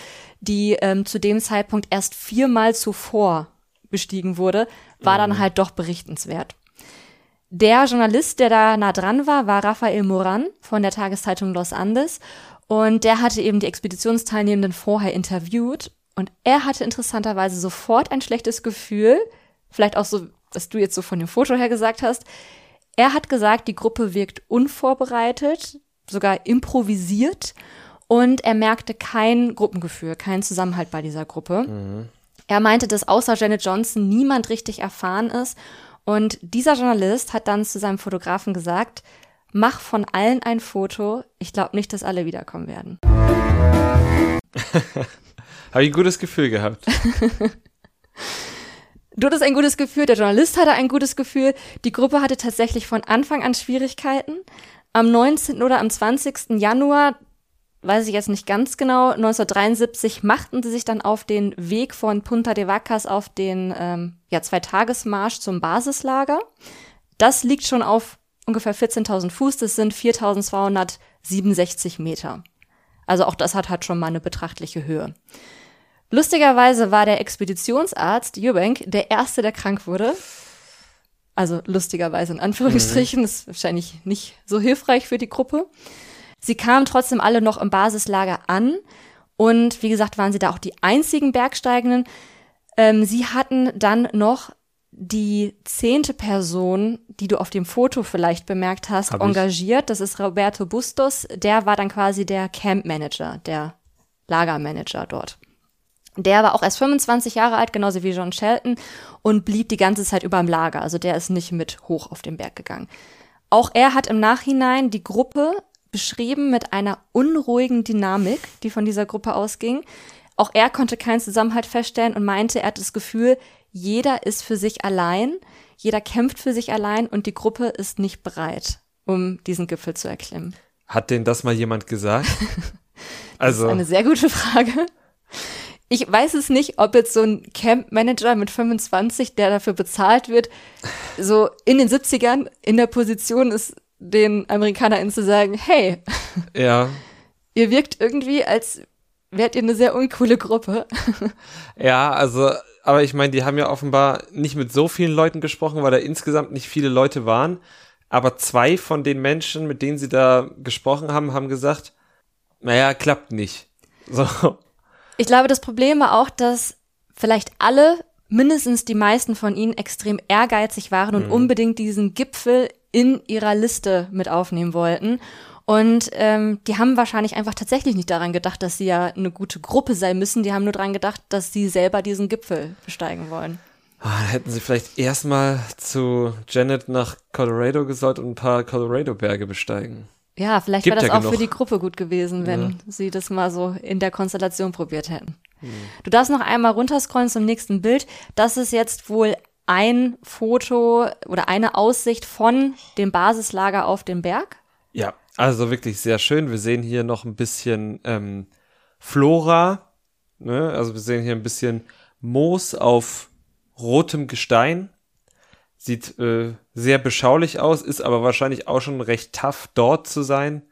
B: die ähm, zu dem Zeitpunkt erst viermal zuvor bestiegen wurde, war dann mhm. halt doch berichtenswert. Der Journalist, der da nah dran war, war Rafael Moran von der Tageszeitung Los Andes. Und der hatte eben die Expeditionsteilnehmenden vorher interviewt. Und er hatte interessanterweise sofort ein schlechtes Gefühl. Vielleicht auch so, was du jetzt so von dem Foto her gesagt hast. Er hat gesagt, die Gruppe wirkt unvorbereitet, sogar improvisiert. Und er merkte kein Gruppengefühl, keinen Zusammenhalt bei dieser Gruppe. Mhm. Er meinte, dass außer Janet Johnson niemand richtig erfahren ist und dieser Journalist hat dann zu seinem Fotografen gesagt, mach von allen ein Foto. Ich glaube nicht, dass alle wiederkommen werden. <laughs>
A: Habe ich ein gutes Gefühl gehabt. <laughs>
B: Du hattest ein gutes Gefühl, der Journalist hatte ein gutes Gefühl. Die Gruppe hatte tatsächlich von Anfang an Schwierigkeiten. Am 19. oder am 20. Januar weiß ich jetzt nicht ganz genau, 1973 machten sie sich dann auf den Weg von Punta de Vacas auf den ähm, ja, Zweitagesmarsch zum Basislager. Das liegt schon auf ungefähr 14.000 Fuß, das sind 4.267 Meter. Also auch das hat halt schon mal eine betrachtliche Höhe. Lustigerweise war der Expeditionsarzt Eubank der erste, der krank wurde. Also lustigerweise in Anführungsstrichen, mhm. ist wahrscheinlich nicht so hilfreich für die Gruppe. Sie kamen trotzdem alle noch im Basislager an und wie gesagt waren sie da auch die einzigen Bergsteigenden. Ähm, sie hatten dann noch die zehnte Person, die du auf dem Foto vielleicht bemerkt hast, Hab engagiert. Ich. Das ist Roberto Bustos. Der war dann quasi der Camp Manager, der Lagermanager dort. Der war auch erst 25 Jahre alt, genauso wie John Shelton, und blieb die ganze Zeit über im Lager. Also der ist nicht mit hoch auf den Berg gegangen. Auch er hat im Nachhinein die Gruppe beschrieben mit einer unruhigen Dynamik, die von dieser Gruppe ausging. Auch er konnte keinen Zusammenhalt feststellen und meinte, er hat das Gefühl, jeder ist für sich allein, jeder kämpft für sich allein und die Gruppe ist nicht bereit, um diesen Gipfel zu erklimmen.
A: Hat denn das mal jemand gesagt?
B: also. <laughs> Das ist eine sehr gute Frage. Ich weiß es nicht, ob jetzt so ein Camp-Manager mit 25, der dafür bezahlt wird, so in den 70ern in der Position ist, den AmerikanerInnen zu sagen, hey,
A: ja. <laughs>
B: ihr wirkt irgendwie, als wärt ihr eine sehr uncoole Gruppe. <laughs>
A: ja, also, aber ich meine, die haben ja offenbar nicht mit so vielen Leuten gesprochen, weil da insgesamt nicht viele Leute waren. Aber zwei von den Menschen, mit denen sie da gesprochen haben, haben gesagt, naja, klappt nicht. <laughs> So.
B: Ich glaube, das Problem war auch, dass vielleicht alle, mindestens die meisten von ihnen, extrem ehrgeizig waren und mhm. unbedingt diesen Gipfel in ihrer Liste mit aufnehmen wollten. Und ähm, die haben wahrscheinlich einfach tatsächlich nicht daran gedacht, dass sie ja eine gute Gruppe sein müssen. Die haben nur daran gedacht, dass sie selber diesen Gipfel besteigen wollen.
A: Oh, hätten sie vielleicht erstmal zu Janet nach Colorado gesollt und ein paar Colorado-Berge besteigen.
B: Ja, vielleicht wäre das ja auch genug. für die Gruppe gut gewesen, wenn ja. sie das mal so in der Konstellation probiert hätten. Hm. Du darfst noch einmal runterscrollen zum nächsten Bild. Das ist jetzt wohl ein Foto oder eine Aussicht von dem Basislager auf den Berg.
A: Ja, also wirklich sehr schön. Wir sehen hier noch ein bisschen ähm, Flora. Ne? Also wir sehen hier ein bisschen Moos auf rotem Gestein. Sieht äh, sehr beschaulich aus, ist aber wahrscheinlich auch schon recht tough, dort zu sein.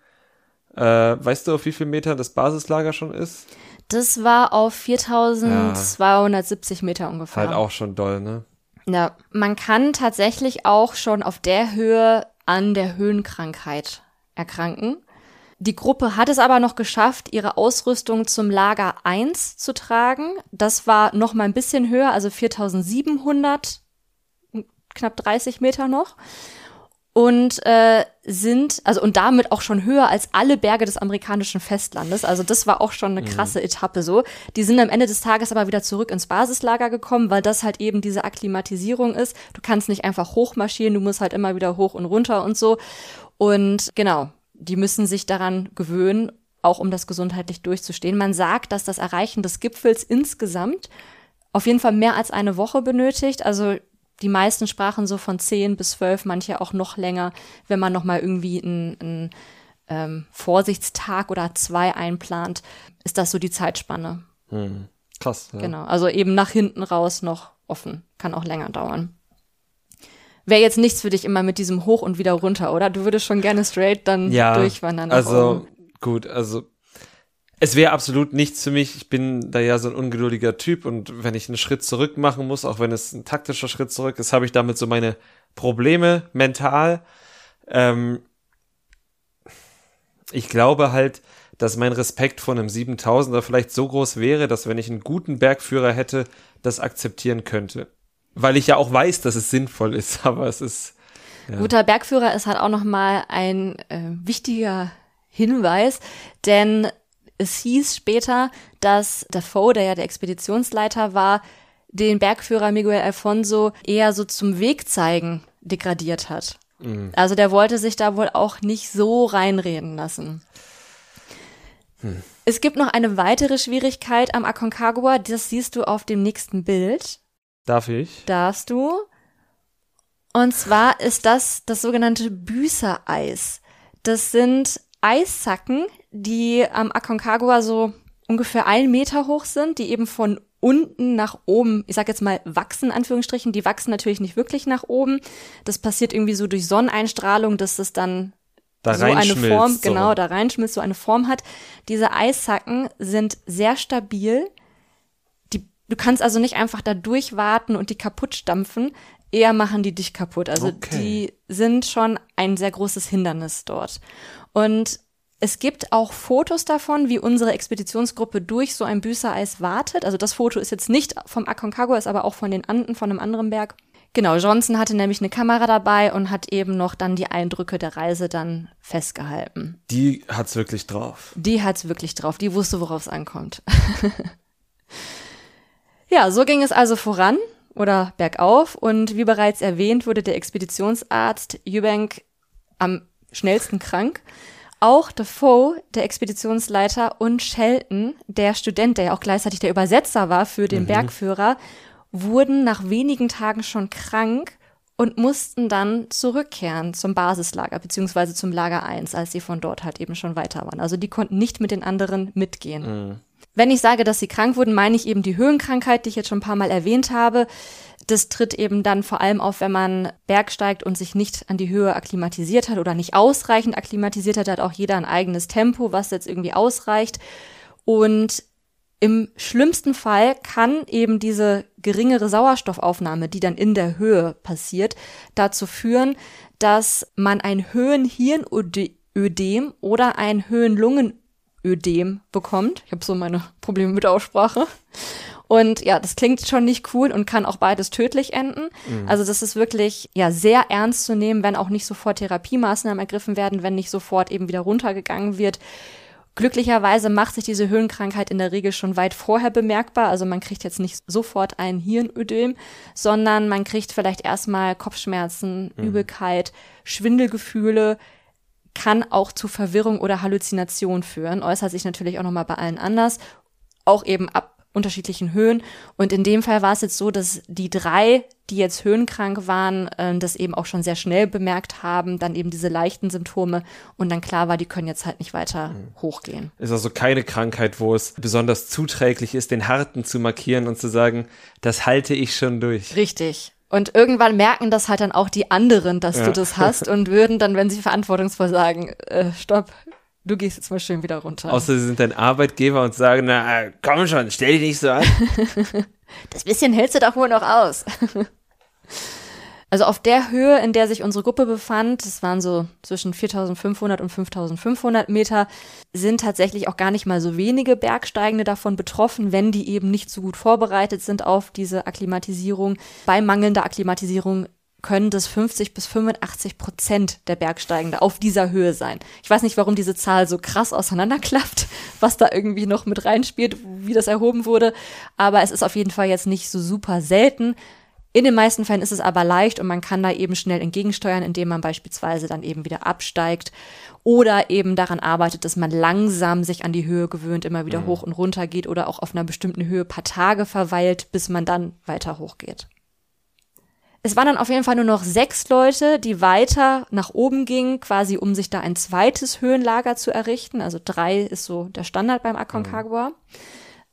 A: Äh, weißt du, auf wie viel Meter das Basislager schon ist?
B: Das war auf 4270 ja. Meter ungefähr.
A: Halt auch schon doll, ne?
B: Ja, man kann tatsächlich auch schon auf der Höhe an der Höhenkrankheit erkranken. Die Gruppe hat es aber noch geschafft, ihre Ausrüstung zum Lager 1 zu tragen. Das war noch mal ein bisschen höher, also 4700, knapp 30 Meter noch. Und äh, sind, also und damit auch schon höher als alle Berge des amerikanischen Festlandes. Also das war auch schon eine krasse mhm. Etappe so. Die sind am Ende des Tages aber wieder zurück ins Basislager gekommen, weil das halt eben diese Akklimatisierung ist. Du kannst nicht einfach hochmarschieren, du musst halt immer wieder hoch und runter und so. Und genau, die müssen sich daran gewöhnen, auch um das gesundheitlich durchzustehen. Man sagt, dass das Erreichen des Gipfels insgesamt auf jeden Fall mehr als eine Woche benötigt. Also die meisten sprachen so von zehn bis zwölf, manche auch noch länger, wenn man noch mal irgendwie einen ähm, Vorsichtstag oder zwei einplant, ist das so die Zeitspanne.
A: Hm. Krass.
B: Ja. Genau, also eben nach hinten raus noch offen, kann auch länger dauern wäre jetzt nichts für dich immer mit diesem hoch und wieder runter, oder? Du würdest schon gerne straight dann ja, durchwandern.
A: Also gut, also es wäre absolut nichts für mich. Ich bin da ja so ein ungeduldiger Typ und wenn ich einen Schritt zurück machen muss, auch wenn es ein taktischer Schritt zurück ist, habe ich damit so meine Probleme mental. Ähm, ich glaube halt, dass mein Respekt vor einem 7000er vielleicht so groß wäre, dass wenn ich einen guten Bergführer hätte, das akzeptieren könnte weil ich ja auch weiß, dass es sinnvoll ist, <laughs> aber es ist.
B: Ja. Guter Bergführer ist halt auch nochmal ein äh, wichtiger Hinweis, denn es hieß später, dass Defoe, der ja der Expeditionsleiter war, den Bergführer Miguel Alfonso eher so zum Wegzeigen degradiert hat. Mhm. Also der wollte sich da wohl auch nicht so reinreden lassen. Hm. Es gibt noch eine weitere Schwierigkeit am Aconcagua, das siehst du auf dem nächsten Bild.
A: Darf ich?
B: Darfst du. Und zwar ist das das sogenannte Büßereis. Das sind Eissacken, die am Aconcagua so ungefähr einen Meter hoch sind, die eben von unten nach oben, ich sag jetzt mal wachsen, Anführungsstrichen, die wachsen natürlich nicht wirklich nach oben. Das passiert irgendwie so durch Sonneneinstrahlung, dass es dann
A: da
B: so eine Form, so. genau, da reinschmilzt, so eine Form hat. Diese Eissacken sind sehr stabil Du kannst also nicht einfach da durchwarten und die kaputt stampfen. Eher machen die dich kaputt. Also okay. die sind schon ein sehr großes Hindernis dort. Und es gibt auch Fotos davon, wie unsere Expeditionsgruppe durch so ein Büßereis wartet. Also das Foto ist jetzt nicht vom Aconcagua, ist aber auch von den Anden, von einem anderen Berg. Genau, Johnson hatte nämlich eine Kamera dabei und hat eben noch dann die Eindrücke der Reise dann festgehalten.
A: Die hat's wirklich drauf.
B: Die hat's wirklich drauf. Die wusste, worauf es ankommt. <laughs> Ja, so ging es also voran oder bergauf und wie bereits erwähnt wurde der Expeditionsarzt Eubank am schnellsten krank. Auch Defoe, der Expeditionsleiter, und Shelton, der Student, der ja auch gleichzeitig der Übersetzer war für den mhm. Bergführer, wurden nach wenigen Tagen schon krank und mussten dann zurückkehren zum Basislager beziehungsweise zum Lager 1, als sie von dort halt eben schon weiter waren. Also die konnten nicht mit den anderen mitgehen. Mhm. Wenn ich sage, dass sie krank wurden, meine ich eben die Höhenkrankheit, die ich jetzt schon ein paar Mal erwähnt habe. Das tritt eben dann vor allem auf, wenn man bergsteigt und sich nicht an die Höhe akklimatisiert hat oder nicht ausreichend akklimatisiert hat. Hat auch jeder ein eigenes Tempo, was jetzt irgendwie ausreicht. Und im schlimmsten Fall kann eben diese geringere Sauerstoffaufnahme, die dann in der Höhe passiert, dazu führen, dass man ein Höhenhirnödem oder ein Höhenlungen Ödem bekommt. Ich habe so meine Probleme mit Aussprache. Und ja, das klingt schon nicht cool und kann auch beides tödlich enden. Mhm. Also das ist wirklich ja sehr ernst zu nehmen, wenn auch nicht sofort Therapiemaßnahmen ergriffen werden, wenn nicht sofort eben wieder runtergegangen wird. Glücklicherweise macht sich diese Höhenkrankheit in der Regel schon weit vorher bemerkbar. Also man kriegt jetzt nicht sofort ein Hirnödem, sondern man kriegt vielleicht erstmal Kopfschmerzen, mhm. Übelkeit, Schwindelgefühle, kann auch zu Verwirrung oder Halluzination führen, äußert sich natürlich auch nochmal bei allen anders, auch eben ab unterschiedlichen Höhen. Und in dem Fall war es jetzt so, dass die drei, die jetzt höhenkrank waren, äh, das eben auch schon sehr schnell bemerkt haben, dann eben diese leichten Symptome und dann klar war, die können jetzt halt nicht weiter mhm. hochgehen.
A: Ist also keine Krankheit, wo es besonders zuträglich ist, den Harten zu markieren und zu sagen, das halte ich schon durch.
B: Richtig. Und irgendwann merken das halt dann auch die anderen, dass ja. du das hast und würden dann, wenn sie verantwortungsvoll sagen, äh, stopp, du gehst jetzt mal schön wieder runter.
A: Außer sie sind dein Arbeitgeber und sagen, na komm schon, stell dich nicht so an. <laughs>
B: das bisschen hältst du doch wohl noch aus. Also auf der Höhe, in der sich unsere Gruppe befand, das waren so zwischen 4500 und 5500 Meter, sind tatsächlich auch gar nicht mal so wenige Bergsteigende davon betroffen, wenn die eben nicht so gut vorbereitet sind auf diese Akklimatisierung. Bei mangelnder Akklimatisierung können das 50 bis 85 Prozent der Bergsteigende auf dieser Höhe sein. Ich weiß nicht, warum diese Zahl so krass auseinanderklafft, was da irgendwie noch mit reinspielt, wie das erhoben wurde, aber es ist auf jeden Fall jetzt nicht so super selten. In den meisten Fällen ist es aber leicht und man kann da eben schnell entgegensteuern, indem man beispielsweise dann eben wieder absteigt oder eben daran arbeitet, dass man langsam sich an die Höhe gewöhnt, immer wieder mhm. hoch und runter geht oder auch auf einer bestimmten Höhe paar Tage verweilt, bis man dann weiter hochgeht. Es waren dann auf jeden Fall nur noch sechs Leute, die weiter nach oben gingen, quasi um sich da ein zweites Höhenlager zu errichten. Also drei ist so der Standard beim Aconcagua. Mhm.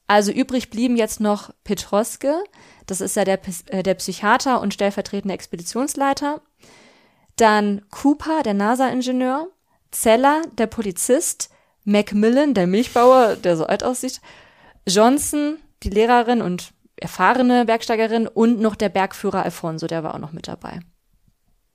B: Also übrig blieben jetzt noch Petroske, das ist ja der, äh, der Psychiater und stellvertretende Expeditionsleiter. Dann Cooper, der NASA-Ingenieur. Zeller, der Polizist. Macmillan, der Milchbauer, der so alt aussieht. Johnson, die Lehrerin und erfahrene Bergsteigerin und noch der Bergführer Alfonso, der war auch noch mit dabei.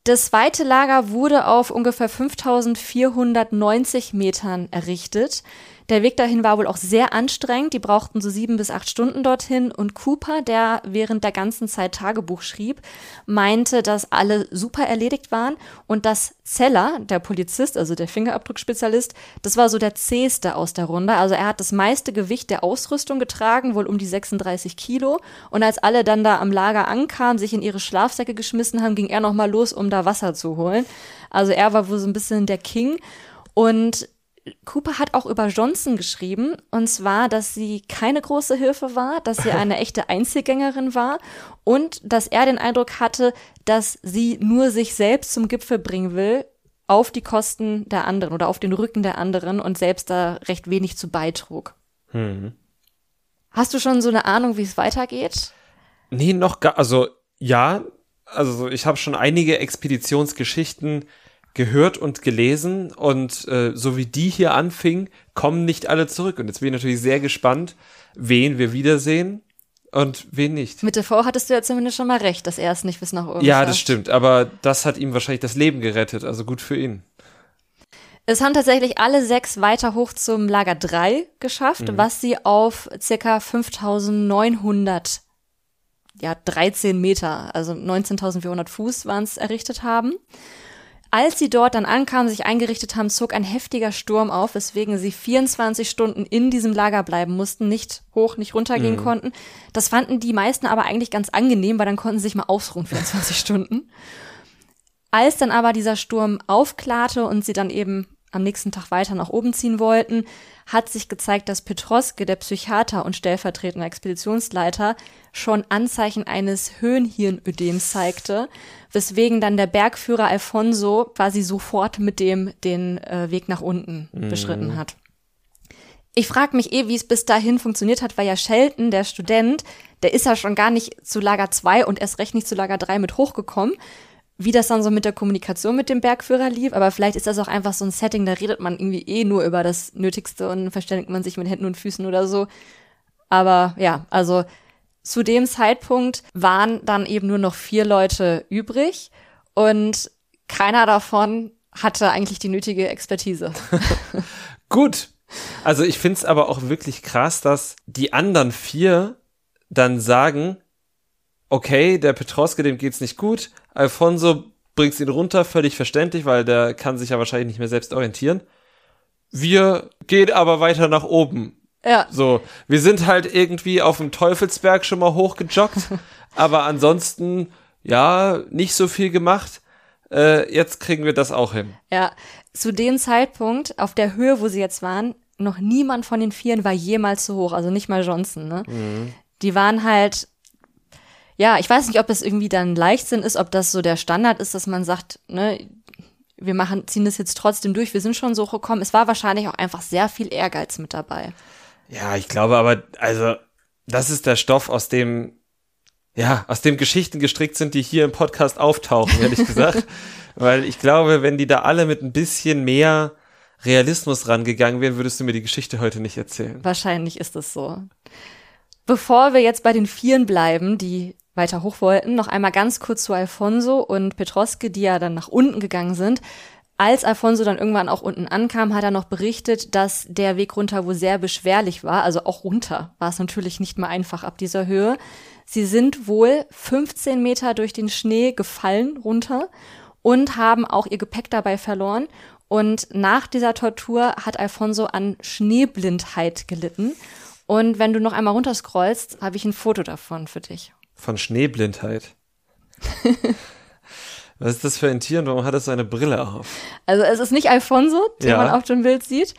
B: Das zweite Lager wurde auf ungefähr 5490 Metern errichtet. Der Weg dahin war wohl auch sehr anstrengend. Die brauchten so sieben bis acht Stunden dorthin. Und Cooper, der während der ganzen Zeit Tagebuch schrieb, meinte, dass alle super erledigt waren und dass Zeller, der Polizist, also der Fingerabdruckspezialist, das war so der zähste aus der Runde. Also er hat das meiste Gewicht der Ausrüstung getragen, wohl um die 36 Kilo. Und als alle dann da am Lager ankamen, sich in ihre Schlafsäcke geschmissen haben, ging er nochmal los, um da Wasser zu holen. Also er war wohl so ein bisschen der King. Und Cooper hat auch über Johnson geschrieben, und zwar, dass sie keine große Hilfe war, dass sie eine <laughs> echte Einzelgängerin war und dass er den Eindruck hatte, dass sie nur sich selbst zum Gipfel bringen will, auf die Kosten der anderen oder auf den Rücken der anderen und selbst da recht wenig zu beitrug. Hm. Hast du schon so eine Ahnung, wie es weitergeht?
A: Nee, noch gar, also ja, also ich habe schon einige Expeditionsgeschichten gehört und gelesen und äh, so wie die hier anfing, kommen nicht alle zurück. Und jetzt bin ich natürlich sehr gespannt, wen wir wiedersehen und wen nicht.
B: Mit TV hattest du ja zumindest schon mal recht, dass er es nicht bis nach oben
A: Ja, das stimmt, aber das hat ihm wahrscheinlich das Leben gerettet, also gut für ihn.
B: Es haben tatsächlich alle sechs weiter hoch zum Lager 3 geschafft, mhm. was sie auf circa 5900 ja, 13 Meter, also 19.400 Fuß waren es errichtet haben. Als sie dort dann ankamen, sich eingerichtet haben, zog ein heftiger Sturm auf, weswegen sie 24 Stunden in diesem Lager bleiben mussten, nicht hoch, nicht runtergehen mhm. konnten. Das fanden die meisten aber eigentlich ganz angenehm, weil dann konnten sie sich mal ausruhen 24 <laughs> Stunden. Als dann aber dieser Sturm aufklarte und sie dann eben am nächsten Tag weiter nach oben ziehen wollten, hat sich gezeigt, dass Petroske, der Psychiater und stellvertretender Expeditionsleiter, schon Anzeichen eines Höhenhirnödems zeigte, weswegen dann der Bergführer Alfonso quasi sofort mit dem den äh, Weg nach unten mhm. beschritten hat. Ich frage mich eh, wie es bis dahin funktioniert hat, weil ja Shelton, der Student, der ist ja schon gar nicht zu Lager 2 und erst recht nicht zu Lager 3 mit hochgekommen wie das dann so mit der Kommunikation mit dem Bergführer lief, aber vielleicht ist das auch einfach so ein Setting, da redet man irgendwie eh nur über das Nötigste und verständigt man sich mit Händen und Füßen oder so. Aber ja, also zu dem Zeitpunkt waren dann eben nur noch vier Leute übrig und keiner davon hatte eigentlich die nötige Expertise. <laughs>
A: Gut. Also ich finde es aber auch wirklich krass, dass die anderen vier dann sagen, okay, der Petroske, dem geht's nicht gut. Alfonso bringt ihn runter, völlig verständlich, weil der kann sich ja wahrscheinlich nicht mehr selbst orientieren. Wir gehen aber weiter nach oben.
B: Ja.
A: So, wir sind halt irgendwie auf dem Teufelsberg schon mal hochgejoggt, <laughs> aber ansonsten, ja, nicht so viel gemacht. Äh, jetzt kriegen wir das auch hin.
B: Ja, zu dem Zeitpunkt, auf der Höhe, wo sie jetzt waren, noch niemand von den Vieren war jemals so hoch, also nicht mal Johnson, ne? Mhm. Die waren halt ja, ich weiß nicht, ob das irgendwie dann Leichtsinn ist, ob das so der Standard ist, dass man sagt, ne, wir machen, ziehen das jetzt trotzdem durch, wir sind schon so gekommen. Es war wahrscheinlich auch einfach sehr viel Ehrgeiz mit dabei.
A: Ja, ich glaube aber, also, das ist der Stoff, aus dem, ja, aus dem Geschichten gestrickt sind, die hier im Podcast auftauchen, ehrlich gesagt. <laughs> Weil ich glaube, wenn die da alle mit ein bisschen mehr Realismus rangegangen wären, würdest du mir die Geschichte heute nicht erzählen.
B: Wahrscheinlich ist es so. Bevor wir jetzt bei den Vieren bleiben, die weiter hoch wollten, noch einmal ganz kurz zu Alfonso und Petroske, die ja dann nach unten gegangen sind. Als Alfonso dann irgendwann auch unten ankam, hat er noch berichtet, dass der Weg runter wohl sehr beschwerlich war. Also auch runter war es natürlich nicht mal einfach ab dieser Höhe. Sie sind wohl 15 Meter durch den Schnee gefallen runter und haben auch ihr Gepäck dabei verloren. Und nach dieser Tortur hat Alfonso an Schneeblindheit gelitten. Und wenn du noch einmal runterscrollst, habe ich ein Foto davon für dich.
A: Von Schneeblindheit. <laughs> Was ist das für ein Tier und warum hat es so eine Brille auf?
B: Also es ist nicht Alfonso, den
A: Ja.
B: man auf dem Bild sieht.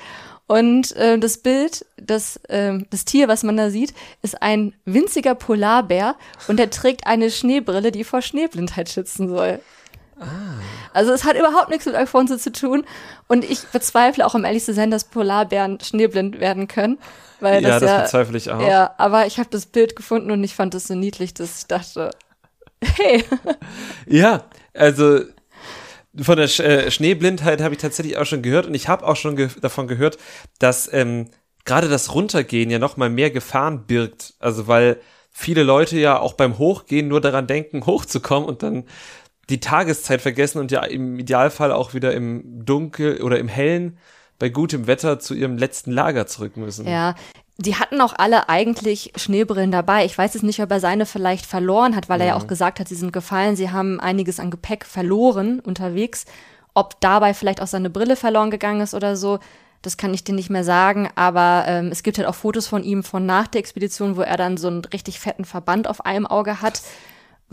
B: Und äh, das Bild, das, äh, das Tier, was man da sieht, ist ein winziger Polarbär und der trägt eine Schneebrille, die vor Schneeblindheit schützen soll. Also es hat überhaupt nichts mit Alfonso zu tun. Und ich bezweifle auch, um ehrlich zu sein, dass Polarbären schneeblind werden können. Weil
A: ja,
B: das
A: das
B: ja,
A: bezweifle ich auch.
B: ja, aber ich habe das Bild gefunden und ich fand es so niedlich, dass ich dachte, hey, <laughs>
A: Ja, also von der Sch äh, Schneeblindheit habe ich tatsächlich auch schon gehört und ich habe auch schon ge davon gehört, dass ähm, gerade das Runtergehen ja noch mal mehr Gefahren birgt. Also weil viele Leute ja auch beim Hochgehen nur daran denken, <laughs> hochzukommen und dann die Tageszeit vergessen und ja im Idealfall auch wieder im Dunkel oder im Hellen bei gutem Wetter zu ihrem letzten Lager zurück müssen.
B: Ja, die hatten auch alle eigentlich Schneebrillen dabei. Ich weiß jetzt nicht, ob er seine vielleicht verloren hat, weil er ja auch gesagt hat, sie sind gefallen. Sie haben einiges an Gepäck verloren unterwegs. Ob dabei vielleicht auch seine Brille verloren gegangen ist oder so, das kann ich dir nicht mehr sagen. Aber ähm, es gibt halt auch Fotos von ihm von nach der Expedition, wo er dann so einen richtig fetten Verband auf einem Auge hat,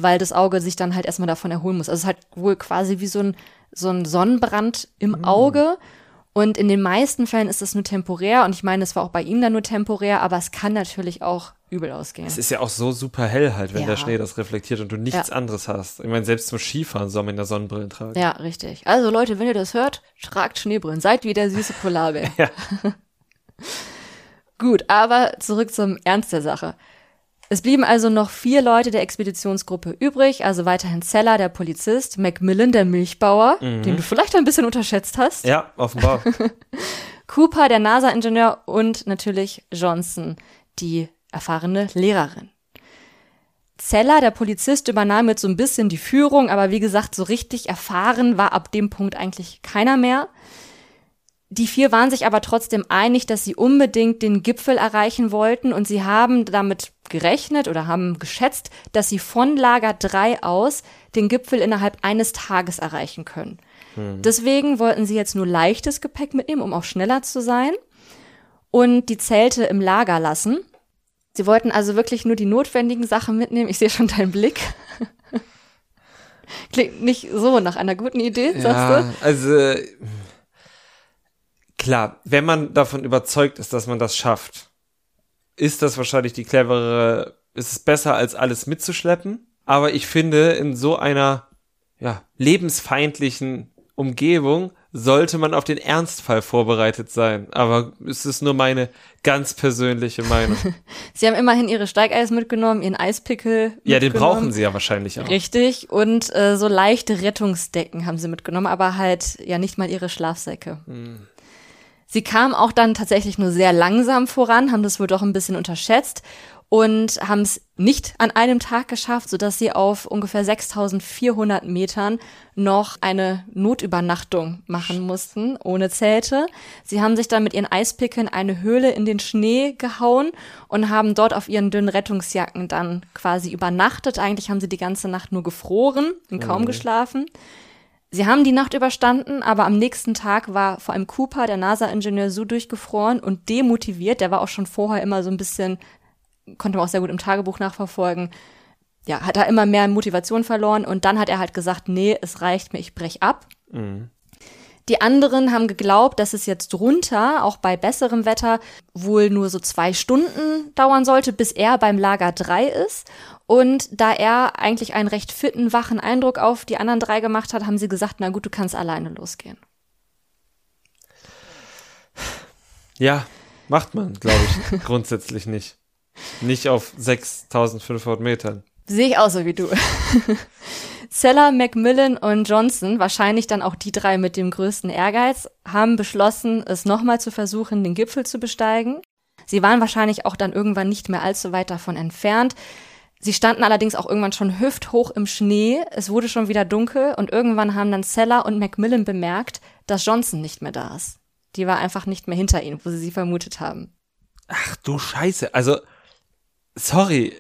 B: weil das Auge sich dann halt erstmal davon erholen muss. Also es ist halt wohl quasi wie so ein, so ein Sonnenbrand im Auge. Und in den meisten Fällen ist das nur temporär. Und ich meine, es war auch bei ihm dann nur temporär, aber es kann natürlich auch übel ausgehen.
A: Es ist ja auch so super hell halt, wenn
B: Ja.
A: der Schnee das reflektiert und du nichts
B: Ja.
A: anderes hast. Ich meine, selbst zum Skifahren soll man ja Sonnenbrillen tragen.
B: Ja, richtig. Also Leute, wenn ihr das hört, tragt Schneebrillen. Seid wie der süße Polarbär. <laughs>
A: Ja. <laughs>
B: Gut, aber zurück zum Ernst der Sache. Es blieben also noch vier Leute der Expeditionsgruppe übrig, also weiterhin Zeller, der Polizist, Macmillan, der Milchbauer, den du vielleicht ein bisschen unterschätzt hast,
A: Ja, offenbar. <laughs>
B: Cooper, der NASA-Ingenieur und natürlich Johnson, die erfahrene Lehrerin. Zeller, der Polizist, übernahm jetzt so ein bisschen die Führung, aber wie gesagt, so richtig erfahren war ab dem Punkt eigentlich keiner mehr. Die vier waren sich aber trotzdem einig, dass sie unbedingt den Gipfel erreichen wollten und sie haben damit gerechnet oder haben geschätzt, dass sie von Lager 3 aus den Gipfel innerhalb eines Tages erreichen können. Deswegen wollten sie jetzt nur leichtes Gepäck mitnehmen, um auch schneller zu sein und die Zelte im Lager lassen. Sie wollten also wirklich nur die notwendigen Sachen mitnehmen. Ich sehe schon deinen Blick. <laughs> Klingt nicht so nach einer guten Idee, sagst
A: ja,
B: du?
A: also klar, wenn man davon überzeugt ist, dass man das schafft, ist das wahrscheinlich die cleverere, ist es besser als alles mitzuschleppen. Aber ich finde, in so einer ja, lebensfeindlichen Umgebung sollte man auf den Ernstfall vorbereitet sein. Aber es ist nur meine ganz persönliche Meinung. <laughs>
B: Sie haben immerhin ihre Steigeis mitgenommen, ihren Eispickel.
A: ja, den brauchen sie ja wahrscheinlich auch.
B: Richtig. Und äh, so leichte Rettungsdecken haben sie mitgenommen, aber halt ja nicht mal ihre Schlafsäcke. Sie kamen auch dann tatsächlich nur sehr langsam voran, haben das wohl doch ein bisschen unterschätzt und haben es nicht an einem Tag geschafft, sodass sie auf ungefähr 6400 Metern noch eine Notübernachtung machen mussten, ohne Zelte. Sie haben sich dann mit ihren Eispickeln eine Höhle in den Schnee gehauen und haben dort auf ihren dünnen Rettungsjacken dann quasi übernachtet. Eigentlich haben sie die ganze Nacht nur gefroren und kaum geschlafen. Sie haben die Nacht überstanden, aber am nächsten Tag war vor allem Cooper, der NASA-Ingenieur, so durchgefroren und demotiviert. Der war auch schon vorher immer so ein bisschen, konnte man auch sehr gut im Tagebuch nachverfolgen. Ja, hat er immer mehr Motivation verloren und dann hat er halt gesagt, nee, es reicht mir, ich brech ab. Die anderen haben geglaubt, dass es jetzt runter, auch bei besserem Wetter, wohl nur so zwei Stunden dauern sollte, bis er beim Lager 3 ist. Und da er eigentlich einen recht fitten, wachen Eindruck auf die anderen drei gemacht hat, haben sie gesagt, na gut, du kannst alleine losgehen.
A: Ja, macht man, glaube ich, <laughs> grundsätzlich nicht. Nicht auf 6500 Metern.
B: Sehe ich auch so wie du. <laughs> Zeller, Macmillan und Johnson, wahrscheinlich dann auch die drei mit dem größten Ehrgeiz, haben beschlossen, es nochmal zu versuchen, den Gipfel zu besteigen. Sie waren wahrscheinlich auch dann irgendwann nicht mehr allzu weit davon entfernt. Sie standen allerdings auch irgendwann schon hüfthoch im Schnee, es wurde schon wieder dunkel und irgendwann haben dann Seller und Macmillan bemerkt, dass Johnson nicht mehr da ist. Die war einfach nicht mehr hinter ihnen, wo sie sie vermutet haben.
A: Ach du Scheiße, also sorry,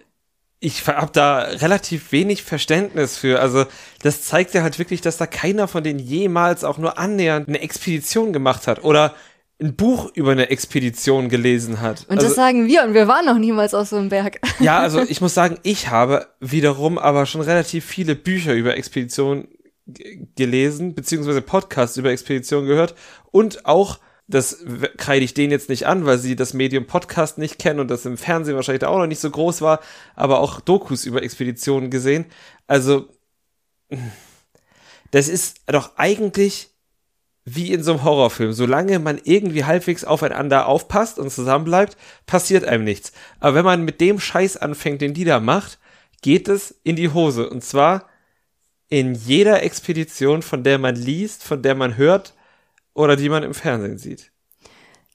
A: ich habe da relativ wenig Verständnis für. Also das zeigt ja halt wirklich, dass da keiner von denen jemals auch nur annähernd eine Expedition gemacht hat oder ein Buch über eine Expedition gelesen hat.
B: Und
A: also,
B: das sagen wir und wir waren noch niemals auf so einem Berg. <laughs>
A: Ja, also <laughs> ich muss sagen, ich habe wiederum aber schon relativ viele Bücher über Expeditionen gelesen, beziehungsweise Podcasts über Expeditionen gehört und auch das kreide ich denen jetzt nicht an, weil sie das Medium Podcast nicht kennen und das im Fernsehen wahrscheinlich auch noch nicht so groß war, aber auch Dokus über Expeditionen gesehen. Also, das ist doch eigentlich wie in so einem Horrorfilm. Solange man irgendwie halbwegs aufeinander aufpasst und zusammenbleibt, passiert einem nichts. Aber wenn man mit dem Scheiß anfängt, den die da macht, geht es in die Hose. Und zwar in jeder Expedition, von der man liest, von der man hört, oder die man im Fernsehen sieht.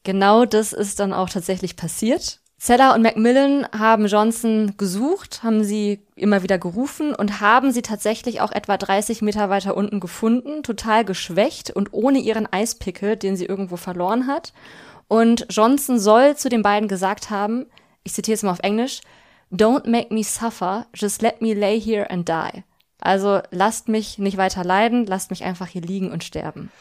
B: Genau das ist dann auch tatsächlich passiert. Zeller und Macmillan haben Johnson gesucht, haben sie immer wieder gerufen und haben sie tatsächlich auch etwa 30 Meter weiter unten gefunden, total geschwächt und ohne ihren Eispickel, den sie irgendwo verloren hat. Und Johnson soll zu den beiden gesagt haben, ich zitiere es mal auf Englisch, Don't make me suffer, just let me lay here and die. Also lasst mich nicht weiter leiden, lasst mich einfach hier liegen und sterben.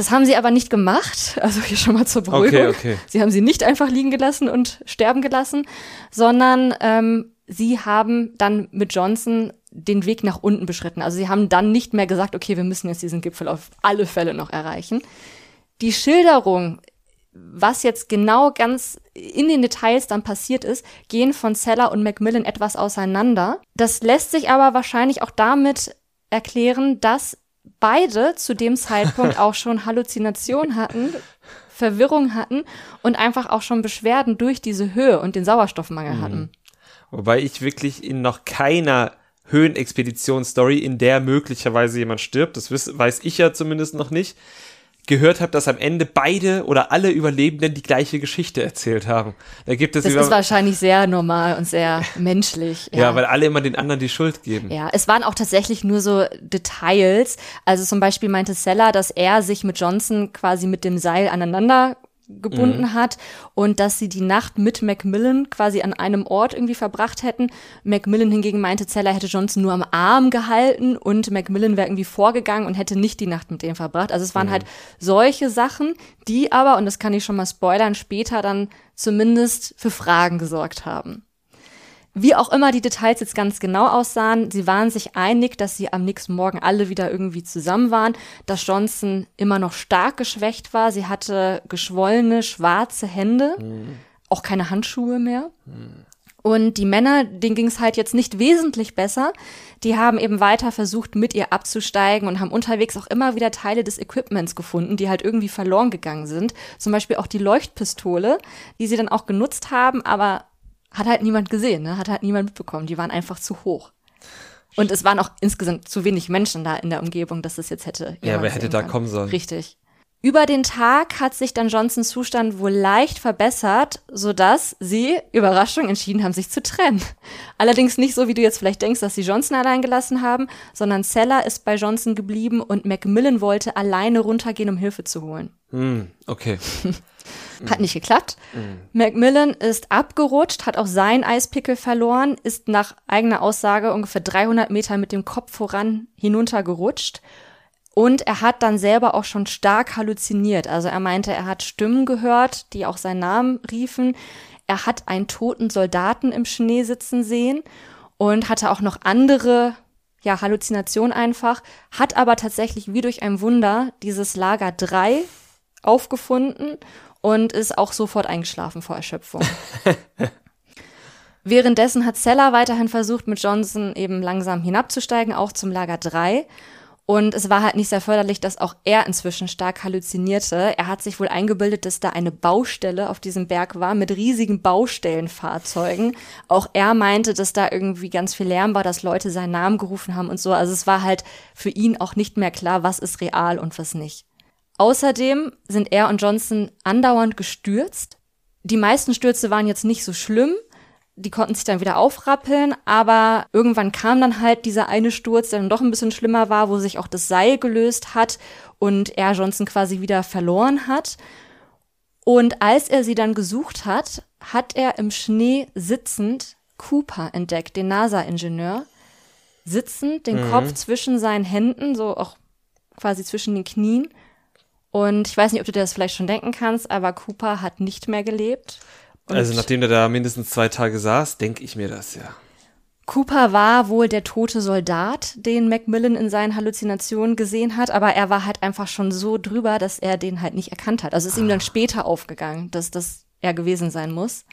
B: Das haben sie aber nicht gemacht, <laughs> also hier schon mal zur Beruhigung.
A: Okay, okay.
B: Sie haben sie nicht einfach liegen gelassen und sterben gelassen, sondern ähm, sie haben dann mit Johnson den Weg nach unten beschritten. Also sie haben dann nicht mehr gesagt, okay, wir müssen jetzt diesen Gipfel auf alle Fälle noch erreichen. Die Schilderung, was jetzt genau ganz in den Details dann passiert ist, gehen von Seller und Macmillan etwas auseinander. Das lässt sich aber wahrscheinlich auch damit erklären, dass beide zu dem Zeitpunkt <laughs> auch schon Halluzinationen hatten, Verwirrung hatten und einfach auch schon Beschwerden durch diese Höhe und den Sauerstoffmangel mhm. hatten.
A: Wobei ich wirklich in noch keiner Höhenexpedition-Story, in der möglicherweise jemand stirbt, das weiß ich ja zumindest noch nicht, gehört habe, dass am Ende beide oder alle Überlebenden die gleiche Geschichte erzählt haben. Da gibt es
B: das ist wahrscheinlich sehr normal und sehr <laughs> menschlich.
A: Ja. ja. weil alle immer den anderen die Schuld geben.
B: Ja, es waren auch tatsächlich nur so Details. Also zum Beispiel meinte Seller, dass er sich mit Johnson quasi mit dem Seil aneinander gebunden mhm. hat und dass sie die Nacht mit Macmillan quasi an einem Ort irgendwie verbracht hätten. Macmillan hingegen meinte, Zeller hätte Johnson nur am Arm gehalten und Macmillan wäre irgendwie vorgegangen und hätte nicht die Nacht mit ihm verbracht. Also es waren mhm. halt solche Sachen, die aber, und das kann ich schon mal spoilern, später dann zumindest für Fragen gesorgt haben. Wie auch immer die Details jetzt ganz genau aussahen, sie waren sich einig, dass sie am nächsten Morgen alle wieder irgendwie zusammen waren, dass Johnson immer noch stark geschwächt war. Sie hatte geschwollene, schwarze Hände, mhm. auch keine Handschuhe mehr. Mhm. Und die Männer, denen ging es halt jetzt nicht wesentlich besser. Die haben eben weiter versucht, mit ihr abzusteigen und haben unterwegs auch immer wieder Teile des Equipments gefunden, die halt irgendwie verloren gegangen sind. Zum Beispiel auch die Leuchtpistole, die sie dann auch genutzt haben, aber hat halt niemand gesehen, ne? hat halt niemand mitbekommen. Die waren einfach zu hoch. Und es waren auch insgesamt zu wenig Menschen da in der Umgebung, dass es jetzt hätte.
A: Ja, wer hätte da kommen sollen?
B: Richtig. Über den Tag hat sich dann Johnsons Zustand wohl leicht verbessert, sodass sie, Überraschung, entschieden haben, sich zu trennen. Allerdings nicht so, wie du jetzt vielleicht denkst, dass sie Johnson allein gelassen haben, sondern Seller ist bei Johnson geblieben und Macmillan wollte alleine runtergehen, um Hilfe zu holen.
A: Hm, okay. <laughs>
B: Hat nicht geklappt. Mhm. Macmillan ist abgerutscht, hat auch seinen Eispickel verloren, ist nach eigener Aussage ungefähr 300 Meter mit dem Kopf voran hinuntergerutscht. Und er hat dann selber auch schon stark halluziniert. Also er meinte, er hat Stimmen gehört, die auch seinen Namen riefen. Er hat einen toten Soldaten im Schnee sitzen sehen und hatte auch noch andere ja, Halluzinationen einfach, hat aber tatsächlich wie durch ein Wunder dieses Lager 3 aufgefunden und ist auch sofort eingeschlafen vor Erschöpfung. <laughs> Währenddessen hat Seller weiterhin versucht, mit Johnson eben langsam hinabzusteigen, auch zum Lager 3. Und es war halt nicht sehr förderlich, dass auch er inzwischen stark halluzinierte. Er hat sich wohl eingebildet, dass da eine Baustelle auf diesem Berg war mit riesigen Baustellenfahrzeugen. Auch er meinte, dass da irgendwie ganz viel Lärm war, dass Leute seinen Namen gerufen haben und so. Also es war halt für ihn auch nicht mehr klar, was ist real und was nicht. Außerdem sind er und Johnson andauernd gestürzt. Die meisten Stürze waren jetzt nicht so schlimm, Die konnten sich dann wieder aufrappeln, aber irgendwann kam dann halt dieser eine Sturz, der dann doch ein bisschen schlimmer war, wo sich auch das Seil gelöst hat und er Johnson quasi wieder verloren hat. Und als er sie dann gesucht hat, hat er im Schnee sitzend Cooper entdeckt, den NASA-Ingenieur, sitzend, den
A: Mhm.
B: Kopf zwischen seinen Händen, so auch quasi zwischen den Knien. Und ich weiß nicht, ob du dir das vielleicht schon denken kannst, aber Cooper hat nicht mehr gelebt.
A: Also nachdem der da mindestens zwei Tage saß, denke ich mir das ja.
B: Cooper war wohl der tote Soldat, den Macmillan in seinen Halluzinationen gesehen hat, aber er war halt einfach schon so drüber, dass er den halt nicht erkannt hat. Also ist ihm dann später aufgegangen, dass das er gewesen sein muss.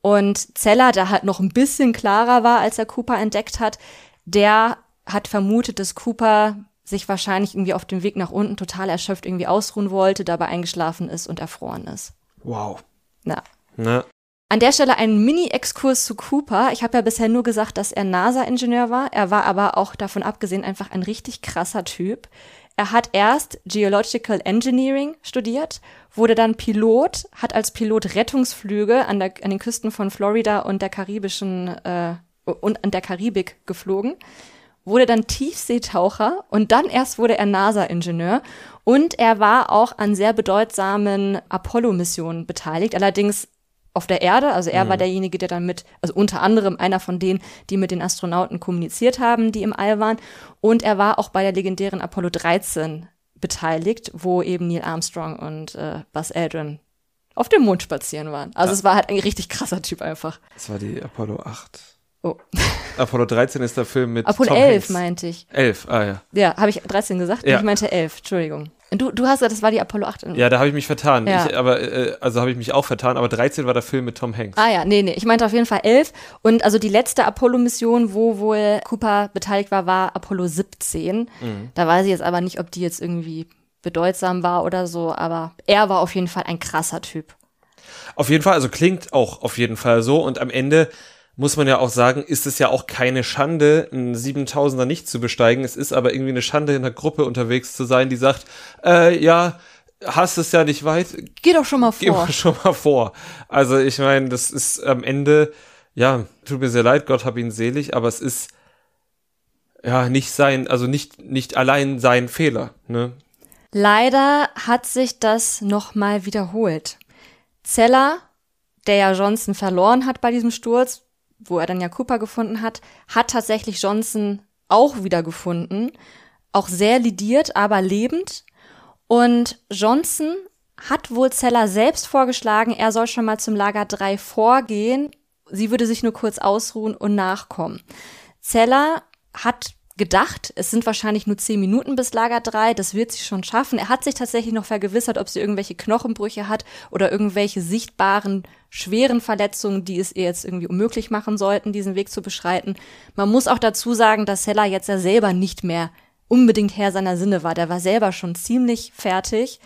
B: Und Zeller, der halt noch ein bisschen klarer war, als er Cooper entdeckt hat, der hat vermutet, dass Cooper sich wahrscheinlich irgendwie auf dem Weg nach unten total erschöpft irgendwie ausruhen wollte, dabei eingeschlafen ist und erfroren ist.
A: Wow.
B: Na,
A: Ne?
B: an der Stelle ein Mini-Exkurs zu Cooper. Ich habe ja bisher nur gesagt, dass er NASA-Ingenieur war. Er war aber auch davon abgesehen einfach ein richtig krasser Typ. Er hat erst Geological Engineering studiert, wurde dann Pilot, hat als Pilot Rettungsflüge an, der, an den Küsten von Florida und der karibischen äh, und an der Karibik geflogen, wurde dann Tiefseetaucher und dann erst wurde er NASA-Ingenieur und er war auch an sehr bedeutsamen Apollo-Missionen beteiligt, allerdings auf der Erde. Also er war derjenige, der dann mit, also unter anderem einer von denen, die mit den Astronauten kommuniziert haben, die im All waren. Und er war auch bei der legendären Apollo 13 beteiligt, wo eben Neil Armstrong und äh, Buzz Aldrin auf dem Mond spazieren waren. Also es war halt ein richtig krasser Typ einfach.
A: Das war die Apollo 8.
B: Oh. <laughs>
A: Apollo 13 ist der Film mit
B: Apollo
A: Tom
B: 11
A: Hanks.
B: meinte ich.
A: 11, ah ja.
B: Ja, habe ich 13 gesagt?
A: Ja.
B: Ich meinte 11, Entschuldigung. Du, du hast gesagt, das war die Apollo 8.
A: Ja, da habe ich mich vertan.
B: Ja.
A: Ich, aber, äh, also habe ich mich auch vertan, aber 13 war der Film mit Tom Hanks.
B: Ah ja, nee, nee, ich meinte auf jeden Fall 11. Und also die letzte Apollo-Mission, wo wohl Cooper beteiligt war, war Apollo 17. Da weiß ich jetzt aber nicht, ob die jetzt irgendwie bedeutsam war oder so, aber er war auf jeden Fall ein krasser Typ.
A: Auf jeden Fall, also klingt auch auf jeden Fall so. Und am Ende muss man ja auch sagen, ist es ja auch keine Schande, einen 7000er nicht zu besteigen. Es ist aber irgendwie eine Schande, in einer Gruppe unterwegs zu sein, die sagt, äh, ja, hast es ja nicht weit,
B: Geh doch schon mal
A: geh
B: vor.
A: mal <laughs> schon mal vor. Also ich meine, das ist am Ende, ja, tut mir sehr leid, Gott hab ihn selig, aber es ist ja nicht sein, also nicht, nicht allein sein Fehler, ne?
B: Leider hat sich das nochmal wiederholt. Zeller, der ja Johnson verloren hat bei diesem Sturz, wo er dann ja Cooper gefunden hat, hat tatsächlich Johnson auch wiedergefunden. Auch sehr lidiert, aber lebend. Und Johnson hat wohl Zeller selbst vorgeschlagen, er soll schon mal zum Lager 3 vorgehen. Sie würde sich nur kurz ausruhen und nachkommen. Zeller hat gedacht, es sind wahrscheinlich nur zehn Minuten bis Lager 3, das wird sie schon schaffen. Er hat sich tatsächlich noch vergewissert, ob sie irgendwelche Knochenbrüche hat oder irgendwelche sichtbaren, schweren Verletzungen, die es ihr jetzt irgendwie unmöglich machen sollten, diesen Weg zu beschreiten. Man muss auch dazu sagen, dass Heller jetzt ja selber nicht mehr unbedingt Herr seiner Sinne war. Der war selber schon ziemlich fertig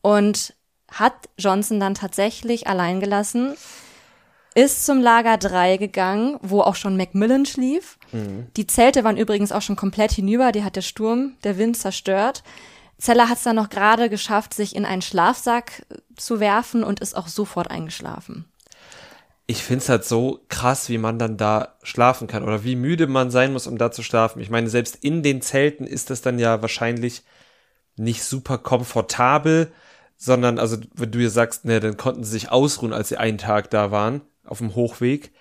B: und hat Johnson dann tatsächlich allein gelassen, ist zum Lager 3 gegangen, wo auch schon Macmillan schlief. Die Zelte waren übrigens auch schon komplett hinüber, die hat der Sturm, der Wind zerstört. Zeller hat es dann noch gerade geschafft, sich in einen Schlafsack äh, zu werfen und ist auch sofort eingeschlafen.
A: ich finde es halt so krass, wie man dann da schlafen kann oder wie müde man sein muss, um da zu schlafen. Ich meine, selbst in den Zelten ist das dann ja wahrscheinlich nicht super komfortabel, sondern, also, wenn du ja sagst, ne, dann konnten sie sich ausruhen, als sie einen Tag da waren, auf dem Hochweg.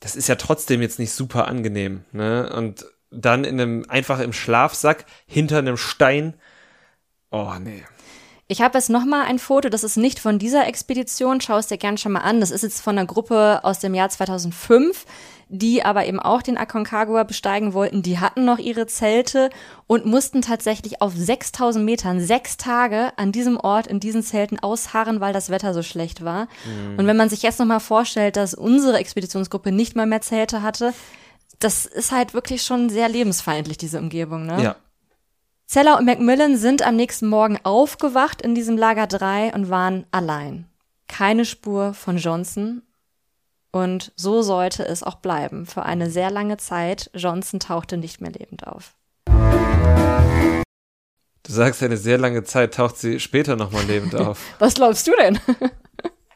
A: Das ist ja trotzdem jetzt nicht super angenehm, ne? Und dann in einem, einfach im Schlafsack, hinter einem Stein. Oh, nee.
B: Ich habe jetzt noch mal ein Foto, das ist nicht von dieser Expedition, schau es dir gern schon mal an. Das ist jetzt von einer Gruppe aus dem Jahr 2005, die aber eben auch den Aconcagua besteigen wollten. Die hatten noch ihre Zelte und mussten tatsächlich auf 6000 Metern sechs Tage an diesem Ort in diesen Zelten ausharren, weil das Wetter so schlecht war. Und wenn man sich jetzt noch mal vorstellt, dass unsere Expeditionsgruppe nicht mal mehr Zelte hatte, das ist halt wirklich schon sehr lebensfeindlich, diese Umgebung, ne?
A: Ja.
B: Zeller und Macmillan sind am nächsten Morgen aufgewacht in diesem Lager 3 und waren allein. Keine Spur von Johnson. Und so sollte es auch bleiben. Für eine sehr lange Zeit. Johnson tauchte nicht mehr lebend auf.
A: Du sagst, eine sehr lange Zeit taucht sie später nochmal lebend <laughs> auf.
B: Was glaubst du denn?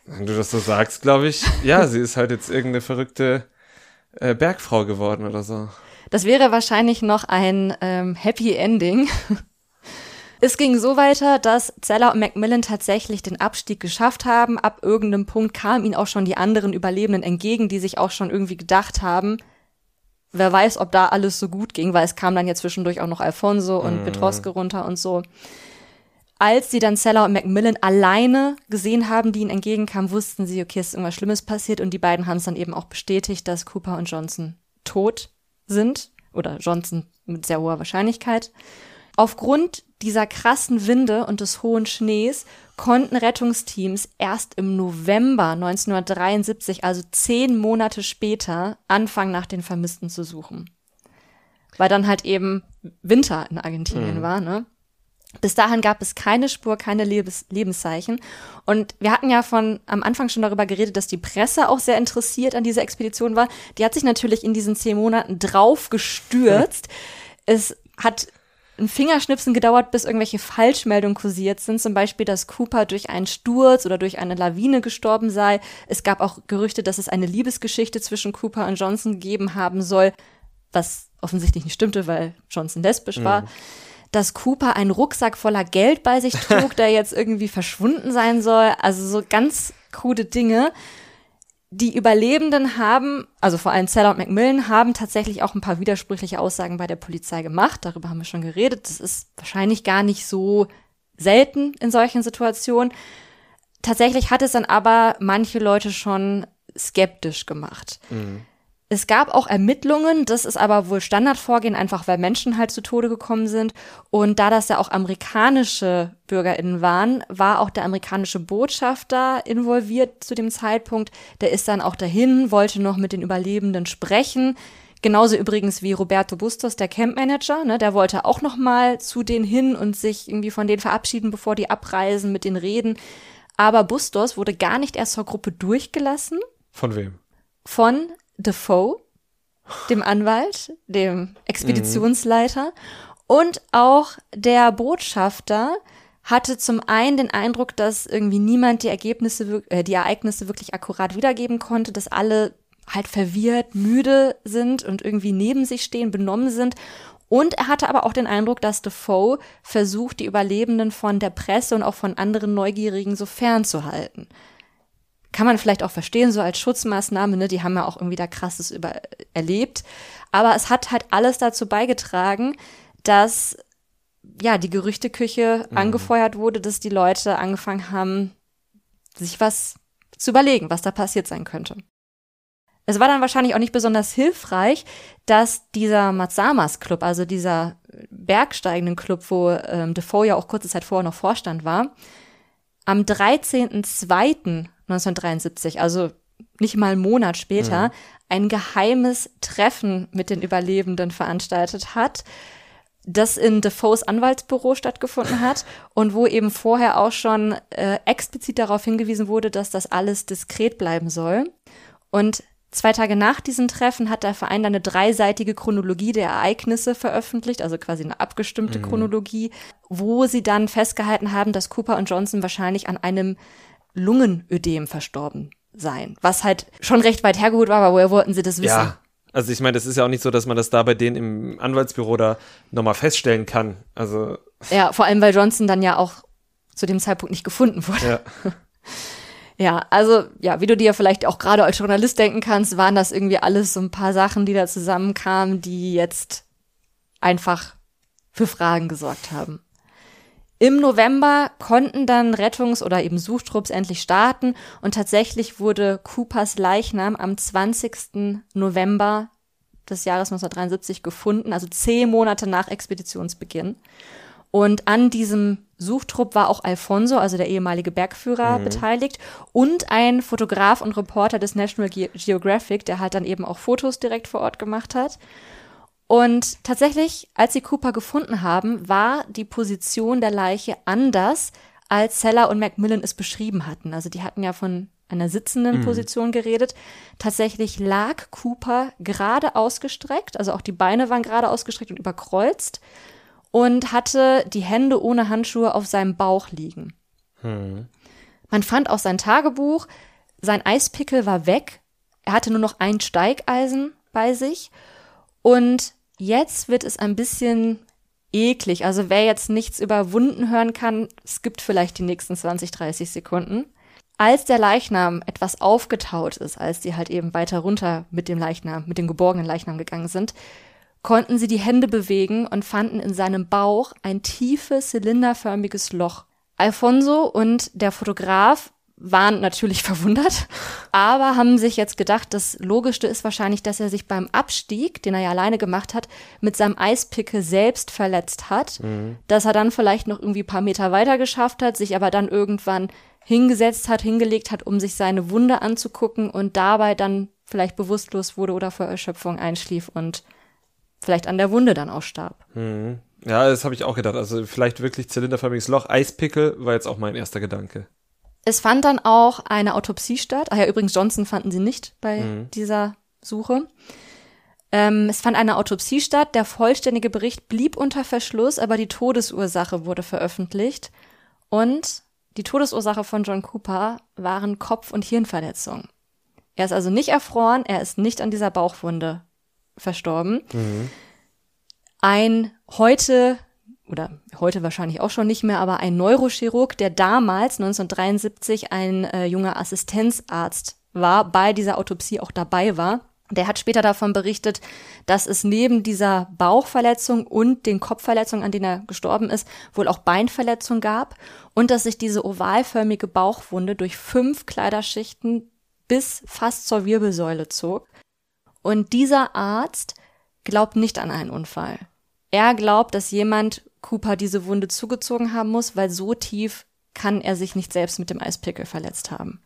A: Wenn du das so sagst, glaube ich, ja, sie ist halt jetzt irgendeine verrückte äh, Bergfrau geworden oder so.
B: Das wäre wahrscheinlich noch ein ähm, Happy Ending. Es ging so weiter, dass Zeller und Macmillan tatsächlich den Abstieg geschafft haben. Ab irgendeinem Punkt kamen ihnen auch schon die anderen Überlebenden entgegen, die sich auch schon irgendwie gedacht haben, wer weiß, ob da alles so gut ging, weil es kam dann ja zwischendurch auch noch Alfonso und mm. Petroske runter und so. Als sie dann Zeller und Macmillan alleine gesehen haben, die ihnen entgegenkamen, wussten sie, okay, es ist irgendwas Schlimmes passiert und die beiden haben es dann eben auch bestätigt, dass Cooper und Johnson tot sind oder Johnson mit sehr hoher Wahrscheinlichkeit. Aufgrund dieser krassen Winde und des hohen Schnees konnten Rettungsteams erst im November 1973, also zehn Monate später, anfangen, nach den Vermissten zu suchen. Weil dann halt eben Winter in Argentinien mhm. war, ne? Bis dahin gab es keine Spur, keine Lebens Lebenszeichen. Und wir hatten ja von am Anfang schon darüber geredet, dass die Presse auch sehr interessiert an dieser Expedition war. Die hat sich natürlich in diesen zehn Monaten drauf gestürzt. es hat ein Fingerschnipsen gedauert, bis irgendwelche Falschmeldungen kursiert sind. Zum Beispiel, dass Cooper durch einen Sturz oder durch eine Lawine gestorben sei. Es gab auch Gerüchte, dass es eine Liebesgeschichte zwischen Cooper und Johnson gegeben haben soll, was offensichtlich nicht stimmte, weil Johnson lesbisch war. Mhm. Dass Cooper einen Rucksack voller Geld bei sich trug, <laughs> der jetzt irgendwie verschwunden sein soll. Also so ganz krude Dinge die Überlebenden haben, also vor allem Zeller und Macmillan, haben tatsächlich auch ein paar widersprüchliche Aussagen bei der Polizei gemacht. Darüber haben wir schon geredet. Das ist wahrscheinlich gar nicht so selten in solchen Situationen. Tatsächlich hat es dann aber manche Leute schon skeptisch gemacht. Mhm. Es gab auch Ermittlungen, das ist aber wohl Standardvorgehen, einfach weil Menschen halt zu Tode gekommen sind. Und da das ja auch amerikanische BürgerInnen waren, war auch der amerikanische Botschafter involviert zu dem Zeitpunkt. Der ist dann auch dahin, wollte noch mit den Überlebenden sprechen. Genauso übrigens wie Roberto Bustos, der Campmanager, ne, der wollte auch noch mal zu denen hin und sich irgendwie von denen verabschieden, bevor die abreisen, mit denen reden. Aber Bustos wurde gar nicht erst zur Gruppe durchgelassen.
A: Von wem?
B: Von Defoe, dem Anwalt, dem Expeditionsleiter und auch der Botschafter hatte zum einen den Eindruck, dass irgendwie niemand die Ergebnisse, äh, die Ereignisse wirklich akkurat wiedergeben konnte, dass alle halt verwirrt, müde sind und irgendwie neben sich stehen, benommen sind. Und er hatte aber auch den Eindruck, dass Defoe versucht, die Überlebenden von der Presse und auch von anderen Neugierigen so fernzuhalten kann man vielleicht auch verstehen, so als Schutzmaßnahme, ne? Die haben ja auch irgendwie da krasses über erlebt. Aber es hat halt alles dazu beigetragen, dass ja die Gerüchteküche mhm. angefeuert wurde, dass die Leute angefangen haben, sich was zu überlegen, was da passiert sein könnte. Es war dann wahrscheinlich auch nicht besonders hilfreich, dass dieser Matsamas Club, also dieser bergsteigenden Club, wo ähm, Defoe ja auch kurze Zeit vorher noch Vorstand war, am 13.02. 1973, also nicht mal einen Monat später, mhm. ein geheimes Treffen mit den Überlebenden veranstaltet hat, das in Defoes Anwaltsbüro stattgefunden hat <laughs> und wo eben vorher auch schon äh, explizit darauf hingewiesen wurde, dass das alles diskret bleiben soll. Und zwei Tage nach diesem Treffen hat der Verein dann eine dreiseitige Chronologie der Ereignisse veröffentlicht, also quasi eine abgestimmte mhm. Chronologie, wo sie dann festgehalten haben, dass Cooper und Johnson wahrscheinlich an einem Lungenödem verstorben sein. Was halt schon recht weit hergeholt war, aber woher wollten sie das wissen?
A: Ja. Also ich meine, das ist ja auch nicht so, dass man das da bei denen im Anwaltsbüro da nochmal feststellen kann. Also.
B: Ja, vor allem, weil Johnson dann ja auch zu dem Zeitpunkt nicht gefunden wurde. Ja. <laughs> Ja, also ja, wie du dir vielleicht auch gerade als Journalist denken kannst, waren das irgendwie alles so ein paar Sachen, die da zusammenkamen, die jetzt einfach für Fragen gesorgt haben. Im November konnten dann Rettungs- oder eben Suchtrupps endlich starten und tatsächlich wurde Coopers Leichnam am 20. November des Jahres 1973 gefunden, also zehn Monate nach Expeditionsbeginn. Und an diesem Suchtrupp war auch Alfonso, also der ehemalige Bergführer, mhm. beteiligt und ein Fotograf und Reporter des National Ge Geographic, der halt dann eben auch Fotos direkt vor Ort gemacht hat. Und tatsächlich, als sie Cooper gefunden haben, war die Position der Leiche anders, als Seller und Macmillan es beschrieben hatten. Also die hatten ja von einer sitzenden mhm. Position geredet. Tatsächlich lag Cooper gerade ausgestreckt, also auch die Beine waren gerade ausgestreckt und überkreuzt und hatte die Hände ohne Handschuhe auf seinem Bauch liegen. Mhm. Man fand auch sein Tagebuch, sein Eispickel war weg, er hatte nur noch ein Steigeisen bei sich und jetzt wird es ein bisschen eklig. Also wer jetzt nichts über Wunden hören kann, skippt vielleicht die nächsten 20, 30 Sekunden. Als der Leichnam etwas aufgetaut ist, als die halt eben weiter runter mit dem Leichnam, mit dem geborgenen Leichnam gegangen sind, konnten sie die Hände bewegen und fanden in seinem Bauch ein tiefes, zylinderförmiges Loch. Alfonso und der Fotograf waren natürlich <laughs> verwundert, aber haben sich jetzt gedacht, das Logischste ist wahrscheinlich, dass er sich beim Abstieg, den er ja alleine gemacht hat, mit seinem Eispickel selbst verletzt hat, mhm. dass er dann vielleicht noch irgendwie paar Meter weiter geschafft hat, sich aber dann irgendwann hingesetzt hat, hingelegt hat, um sich seine Wunde anzugucken und dabei dann vielleicht bewusstlos wurde oder vor Erschöpfung einschlief und vielleicht an der Wunde dann auch starb.
A: Mhm. Ja, das habe ich auch gedacht. Also vielleicht wirklich zylinderförmiges Loch. Eispickel war jetzt auch mein erster Gedanke.
B: Es fand dann auch eine Autopsie statt. Ach ja, übrigens, Johnson fanden sie nicht bei mhm. dieser Suche. Ähm, es fand eine Autopsie statt. Der vollständige Bericht blieb unter Verschluss, aber die Todesursache wurde veröffentlicht. Und die Todesursache von John Cooper waren Kopf- und Hirnverletzungen. Er ist also nicht erfroren, er ist nicht an dieser Bauchwunde verstorben. Mhm. Ein heute oder heute wahrscheinlich auch schon nicht mehr, aber ein Neurochirurg, der damals 1973 ein äh, junger Assistenzarzt war, bei dieser Autopsie auch dabei war. Der hat später davon berichtet, dass es neben dieser Bauchverletzung und den Kopfverletzungen, an denen er gestorben ist, wohl auch Beinverletzungen gab und dass sich diese ovalförmige Bauchwunde durch fünf Kleiderschichten bis fast zur Wirbelsäule zog. Und dieser Arzt glaubt nicht an einen Unfall. Er glaubt, dass jemand Cooper diese Wunde zugezogen haben muss, weil so tief kann er sich nicht selbst mit dem Eispickel verletzt haben.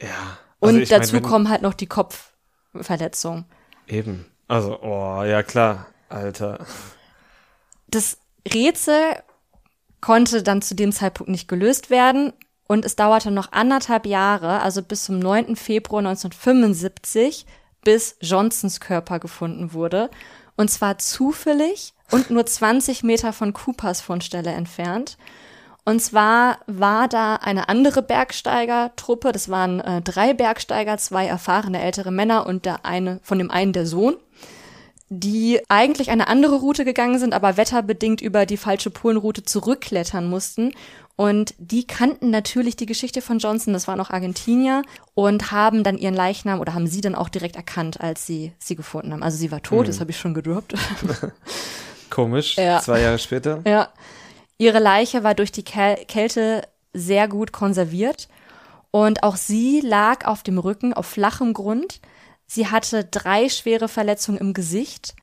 A: Ja.
B: Also Und dazu mein, kommen halt noch die Kopfverletzungen.
A: Eben. Also, oh, ja klar, Alter.
B: Das Rätsel konnte dann zu dem Zeitpunkt nicht gelöst werden und es dauerte noch anderthalb Jahre, also bis zum 9. Februar 1975, bis Johnsons Körper gefunden wurde. Und zwar zufällig und nur 20 Meter von Coopers Fundstelle entfernt. Und zwar war da eine andere Bergsteigertruppe, das waren äh, drei Bergsteiger, zwei erfahrene ältere Männer und der eine, von dem einen der Sohn, die eigentlich eine andere Route gegangen sind, aber wetterbedingt über die falsche Polenroute zurückklettern mussten und die kannten natürlich die Geschichte von Johnson, das waren auch Argentinier, und haben dann ihren Leichnam oder haben sie dann auch direkt erkannt, als sie sie gefunden haben. Also sie war tot, hm. das habe ich schon gedroppt. <laughs>
A: Komisch, ja. zwei Jahre später.
B: Ja. Ihre Leiche war durch die Kälte sehr gut konserviert und auch sie lag auf dem Rücken auf flachem Grund. Sie hatte drei schwere Verletzungen im Gesicht,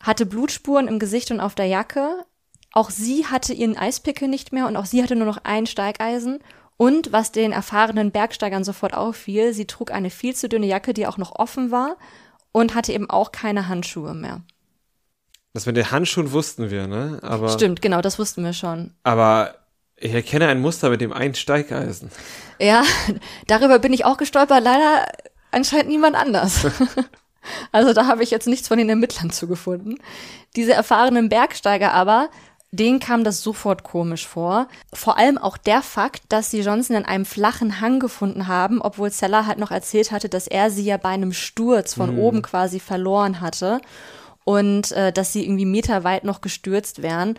B: hatte Blutspuren im Gesicht und auf der Jacke, auch sie hatte ihren Eispickel nicht mehr und auch sie hatte nur noch ein Steigeisen. Und was den erfahrenen Bergsteigern sofort auffiel, sie trug eine viel zu dünne Jacke, die auch noch offen war und hatte eben auch keine Handschuhe mehr.
A: Das mit den Handschuhen wussten wir, ne? Aber,
B: Stimmt, genau, das wussten wir schon.
A: Aber ich erkenne ein Muster mit dem einen Steigeisen.
B: Ja, <laughs> darüber bin ich auch gestolpert. Leider anscheinend niemand anders. <laughs> also da habe ich jetzt nichts von den Ermittlern zugefunden. Diese erfahrenen Bergsteiger aber denen kam das sofort komisch vor. Vor allem auch der Fakt, dass sie Johnson in einem flachen Hang gefunden haben, obwohl Zeller halt noch erzählt hatte, dass er sie ja bei einem Sturz von mhm. oben quasi verloren hatte und äh, dass sie irgendwie meterweit noch gestürzt wären.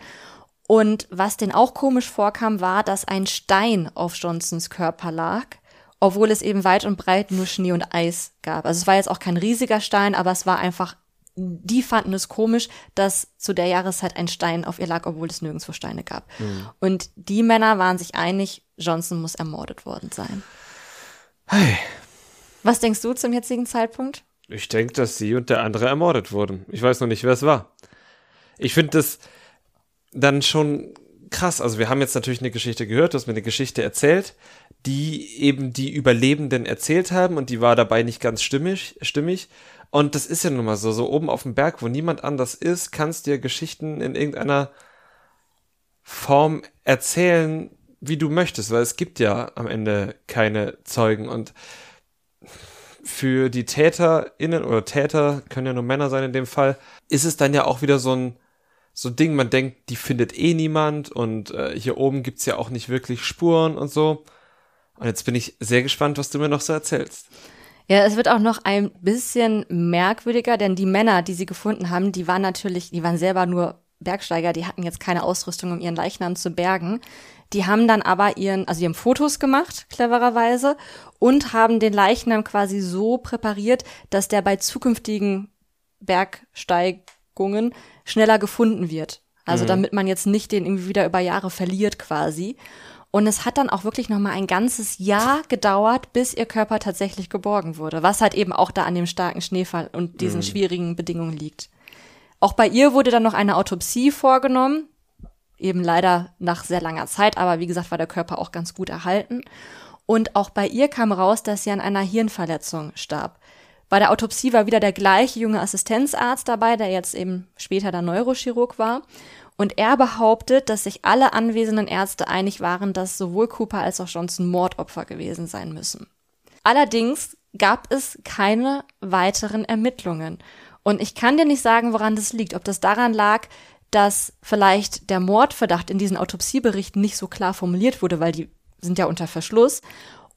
B: Und was denen auch komisch vorkam, war, dass ein Stein auf Johnsons Körper lag, obwohl es eben weit und breit nur Schnee und Eis gab. Also es war jetzt auch kein riesiger Stein, aber es war einfach die fanden es komisch, dass zu der Jahreszeit ein Stein auf ihr lag, obwohl es nirgendwo Steine gab. Mhm. Und die Männer waren sich einig, Johnson muss ermordet worden sein.
A: Hey.
B: Was denkst du zum jetzigen Zeitpunkt?
A: Ich denke, dass sie und der andere ermordet wurden. Ich weiß noch nicht, wer es war. Ich finde das dann schon krass. Also wir haben jetzt natürlich eine Geschichte gehört, du hast mir eine Geschichte erzählt, die eben die Überlebenden erzählt haben und die war dabei nicht ganz stimmig, stimmig. Und das ist ja nun mal so, so oben auf dem Berg, wo niemand anders ist, kannst dir Geschichten in irgendeiner Form erzählen, wie du möchtest, weil es gibt ja am Ende keine Zeugen und für die TäterInnen oder Täter, können ja nur Männer sein in dem Fall, ist es dann ja auch wieder so ein, so Ding, man denkt, die findet eh niemand und äh, hier oben gibt's ja auch nicht wirklich Spuren und so. Und jetzt bin ich sehr gespannt, was du mir noch so erzählst.
B: Ja, es wird auch noch ein bisschen merkwürdiger, denn die Männer, die sie gefunden haben, die waren natürlich, die waren selber nur Bergsteiger, die hatten jetzt keine Ausrüstung, um ihren Leichnam zu bergen. Die haben dann aber ihren, also die haben Fotos gemacht, clevererweise, und haben den Leichnam quasi so präpariert, dass der bei zukünftigen Bergsteigungen schneller gefunden wird. Also mhm. damit man jetzt nicht den irgendwie wieder über Jahre verliert quasi. Und es hat dann auch wirklich noch mal ein ganzes Jahr gedauert, bis ihr Körper tatsächlich geborgen wurde, was halt eben auch da an dem starken Schneefall und diesen mhm. schwierigen Bedingungen liegt. Auch bei ihr wurde dann noch eine Autopsie vorgenommen, eben leider nach sehr langer Zeit, aber wie gesagt war der Körper auch ganz gut erhalten. Und auch bei ihr kam raus, dass sie an einer Hirnverletzung starb. Bei der Autopsie war wieder der gleiche junge Assistenzarzt dabei, der jetzt eben später der Neurochirurg war. Und er behauptet, dass sich alle anwesenden Ärzte einig waren, dass sowohl Cooper als auch Johnson Mordopfer gewesen sein müssen. Allerdings gab es keine weiteren Ermittlungen. Und ich kann dir nicht sagen, woran das liegt. Ob das daran lag, dass vielleicht der Mordverdacht in diesen Autopsieberichten nicht so klar formuliert wurde, weil die sind ja unter Verschluss,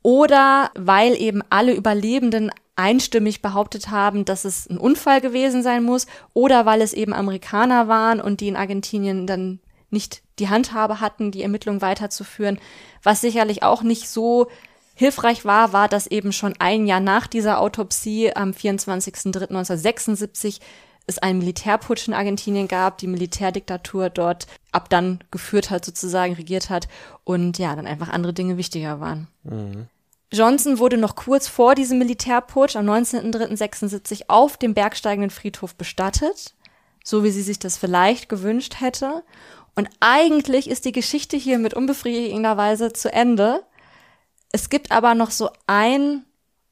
B: oder weil eben alle Überlebenden einstimmig behauptet haben, dass es ein Unfall gewesen sein muss oder weil es eben Amerikaner waren und die in Argentinien dann nicht die Handhabe hatten, die Ermittlungen weiterzuführen. Was sicherlich auch nicht so hilfreich war, war, dass eben schon ein Jahr nach dieser Autopsie am 24.03.1976 es einen Militärputsch in Argentinien gab, die Militärdiktatur dort ab dann geführt hat, sozusagen regiert hat und ja, dann einfach andere Dinge wichtiger waren. Mhm. Johnson wurde noch kurz vor diesem Militärputsch am 19.03.76 auf dem bergsteigenden Friedhof bestattet, so wie sie sich das vielleicht gewünscht hätte. Und eigentlich ist die Geschichte hier mit unbefriedigender Weise zu Ende. Es gibt aber noch so ein,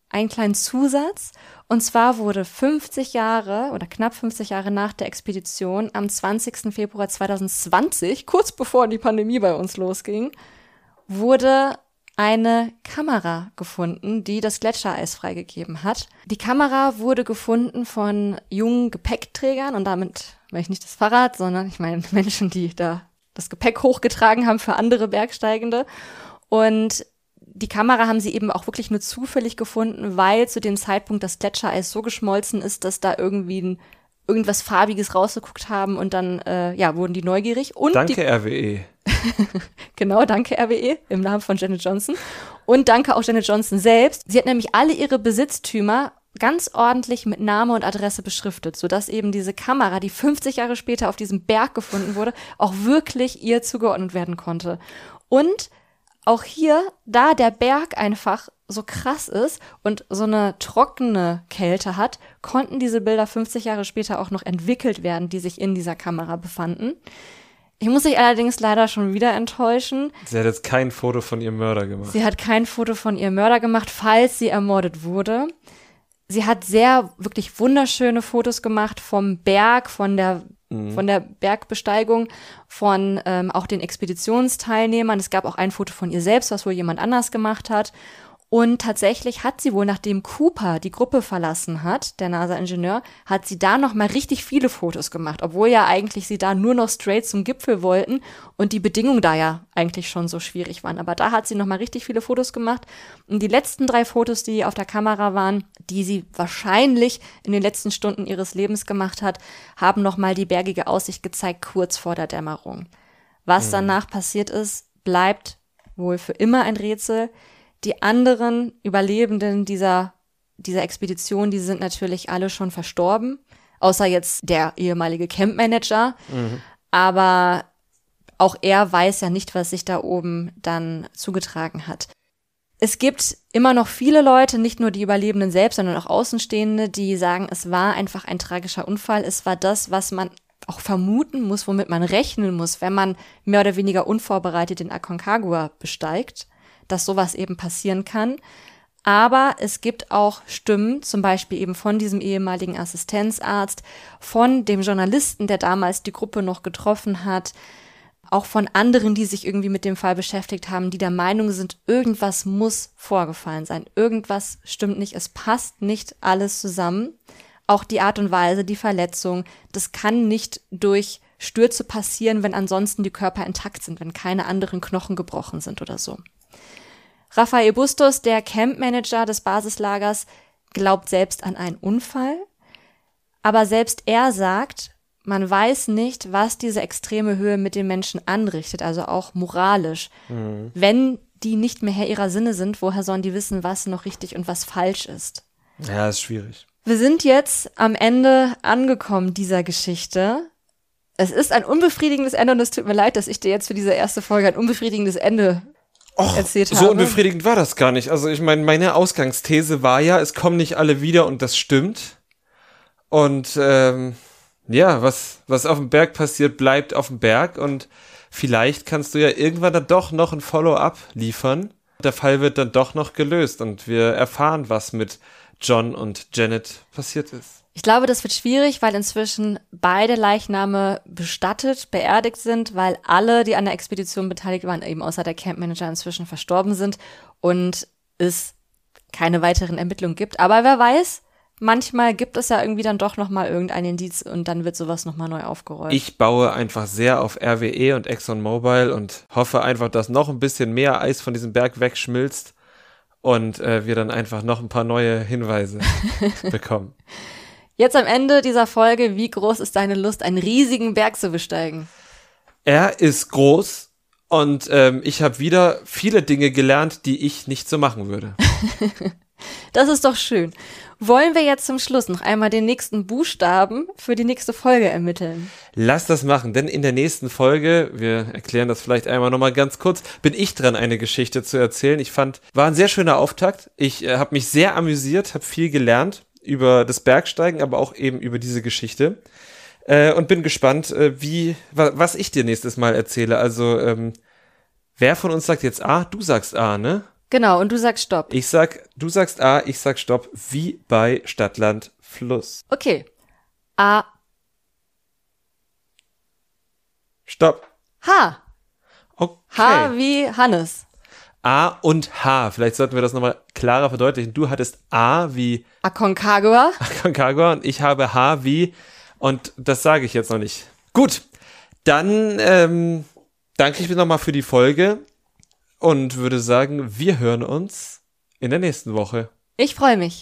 B: einen kleinen Zusatz. Und zwar wurde 50 Jahre oder knapp 50 Jahre nach der Expedition am 20. Februar 2020, kurz bevor die Pandemie bei uns losging, wurde eine Kamera gefunden, die das Gletschereis freigegeben hat. Die Kamera wurde gefunden von jungen Gepäckträgern und damit meine ich nicht das Fahrrad, sondern ich meine Menschen, die da das Gepäck hochgetragen haben für andere Bergsteigende. Und die Kamera haben sie eben auch wirklich nur zufällig gefunden, weil zu dem Zeitpunkt das Gletschereis so geschmolzen ist, dass da irgendwie ein, irgendwas Farbiges rausgeguckt haben und dann äh, ja wurden die neugierig. Und
A: Danke
B: die,
A: RWE. <laughs>
B: genau, danke RWE im Namen von Janet Johnson. Und danke auch Janet Johnson selbst. Sie hat nämlich alle ihre Besitztümer ganz ordentlich mit Name und Adresse beschriftet, sodass eben diese Kamera, die 50 Jahre später auf diesem Berg gefunden wurde, auch wirklich ihr zugeordnet werden konnte. Und auch hier, da der Berg einfach so krass ist und so eine trockene Kälte hat, konnten diese Bilder 50 Jahre später auch noch entwickelt werden, die sich in dieser Kamera befanden. Ich muss dich allerdings leider schon wieder enttäuschen.
A: Sie hat jetzt kein Foto von ihrem Mörder gemacht.
B: Sie hat kein Foto von ihrem Mörder gemacht, falls sie ermordet wurde. Sie hat sehr, wirklich wunderschöne Fotos gemacht vom Berg, von der, mhm. von der Bergbesteigung, von ähm, auch den Expeditionsteilnehmern. Es gab auch ein Foto von ihr selbst, was wohl jemand anders gemacht hat. Und tatsächlich hat sie wohl, nachdem Cooper die Gruppe verlassen hat, der NASA-Ingenieur, hat sie da noch mal richtig viele Fotos gemacht, obwohl ja eigentlich sie da nur noch straight zum Gipfel wollten und die Bedingungen da ja eigentlich schon so schwierig waren. Aber da hat sie noch mal richtig viele Fotos gemacht. Und die letzten drei Fotos, die auf der Kamera waren, die sie wahrscheinlich in den letzten Stunden ihres Lebens gemacht hat, haben noch mal die bergige Aussicht gezeigt, kurz vor der Dämmerung. Was mhm. danach passiert ist, bleibt wohl für immer ein Rätsel. Die anderen Überlebenden dieser, dieser Expedition, die sind natürlich alle schon verstorben, außer jetzt der ehemalige Campmanager. Mhm. Aber auch er weiß ja nicht, was sich da oben dann zugetragen hat. Es gibt immer noch viele Leute, nicht nur die Überlebenden selbst, sondern auch Außenstehende, die sagen, es war einfach ein tragischer Unfall. Es war das, was man auch vermuten muss, womit man rechnen muss, wenn man mehr oder weniger unvorbereitet den Aconcagua besteigt dass sowas eben passieren kann. Aber es gibt auch Stimmen, zum Beispiel eben von diesem ehemaligen Assistenzarzt, von dem Journalisten, der damals die Gruppe noch getroffen hat, auch von anderen, die sich irgendwie mit dem Fall beschäftigt haben, die der Meinung sind, irgendwas muss vorgefallen sein, irgendwas stimmt nicht, es passt nicht alles zusammen. Auch die Art und Weise, die Verletzung, das kann nicht durch Stürze passieren, wenn ansonsten die Körper intakt sind, wenn keine anderen Knochen gebrochen sind oder so. Rafael Bustos, der Campmanager des Basislagers, glaubt selbst an einen Unfall. Aber selbst er sagt, man weiß nicht, was diese extreme Höhe mit den Menschen anrichtet, also auch moralisch. Mhm. Wenn die nicht mehr Herr ihrer Sinne sind, woher sollen die wissen, was noch richtig und was falsch ist?
A: Ja, ist schwierig.
B: Wir sind jetzt am Ende angekommen dieser Geschichte. Es ist ein unbefriedigendes Ende und es tut mir leid, dass ich dir jetzt für diese erste Folge ein unbefriedigendes Ende Och, erzählt habe.
A: So unbefriedigend war das gar nicht. Also ich meine, meine Ausgangsthese war ja, es kommen nicht alle wieder und das stimmt. Und ähm, ja, was, was auf dem Berg passiert, bleibt auf dem Berg und vielleicht kannst du ja irgendwann dann doch noch ein Follow-up liefern. Der Fall wird dann doch noch gelöst und wir erfahren, was mit John und Janet passiert ist.
B: Ich glaube, das wird schwierig, weil inzwischen beide Leichname bestattet, beerdigt sind, weil alle, die an der Expedition beteiligt waren, eben außer der Campmanager inzwischen verstorben sind und es keine weiteren Ermittlungen gibt. Aber wer weiß, manchmal gibt es ja irgendwie dann doch noch mal irgendein Indiz und dann wird sowas noch mal neu aufgerollt.
A: Ich baue einfach sehr auf RWE und ExxonMobil und hoffe einfach, dass noch ein bisschen mehr Eis von diesem Berg wegschmilzt und äh, wir dann einfach noch ein paar neue Hinweise <laughs> bekommen.
B: Jetzt am Ende dieser Folge, wie groß ist deine Lust, einen riesigen Berg zu besteigen?
A: Er ist groß und ähm, ich habe wieder viele Dinge gelernt, die ich nicht so machen würde. <laughs>
B: das ist doch schön. Wollen wir jetzt zum Schluss noch einmal den nächsten Buchstaben für die nächste Folge ermitteln?
A: Lass das machen, denn in der nächsten Folge, wir erklären das vielleicht einmal nochmal ganz kurz, bin ich dran, eine Geschichte zu erzählen. Ich fand, war ein sehr schöner Auftakt. Ich äh, habe mich sehr amüsiert, habe viel gelernt über das Bergsteigen, aber auch eben über diese Geschichte. Äh, und bin gespannt, äh, wie, wa was ich dir nächstes Mal erzähle. Also, ähm, wer von uns sagt jetzt A? Du sagst A, ne?
B: Genau, und du sagst Stopp.
A: Ich sag, du sagst A, ich sag Stopp, wie bei Stadtland Fluss.
B: Okay. A.
A: Stopp.
B: H.
A: Okay.
B: H wie Hannes.
A: A und H. Vielleicht sollten wir das nochmal klarer verdeutlichen. Du hattest A wie
B: Aconcagua.
A: Aconcagua und ich habe H wie und das sage ich jetzt noch nicht. Gut, dann ähm, danke ich mir nochmal für die Folge und würde sagen, wir hören uns in der nächsten Woche.
B: Ich freue mich.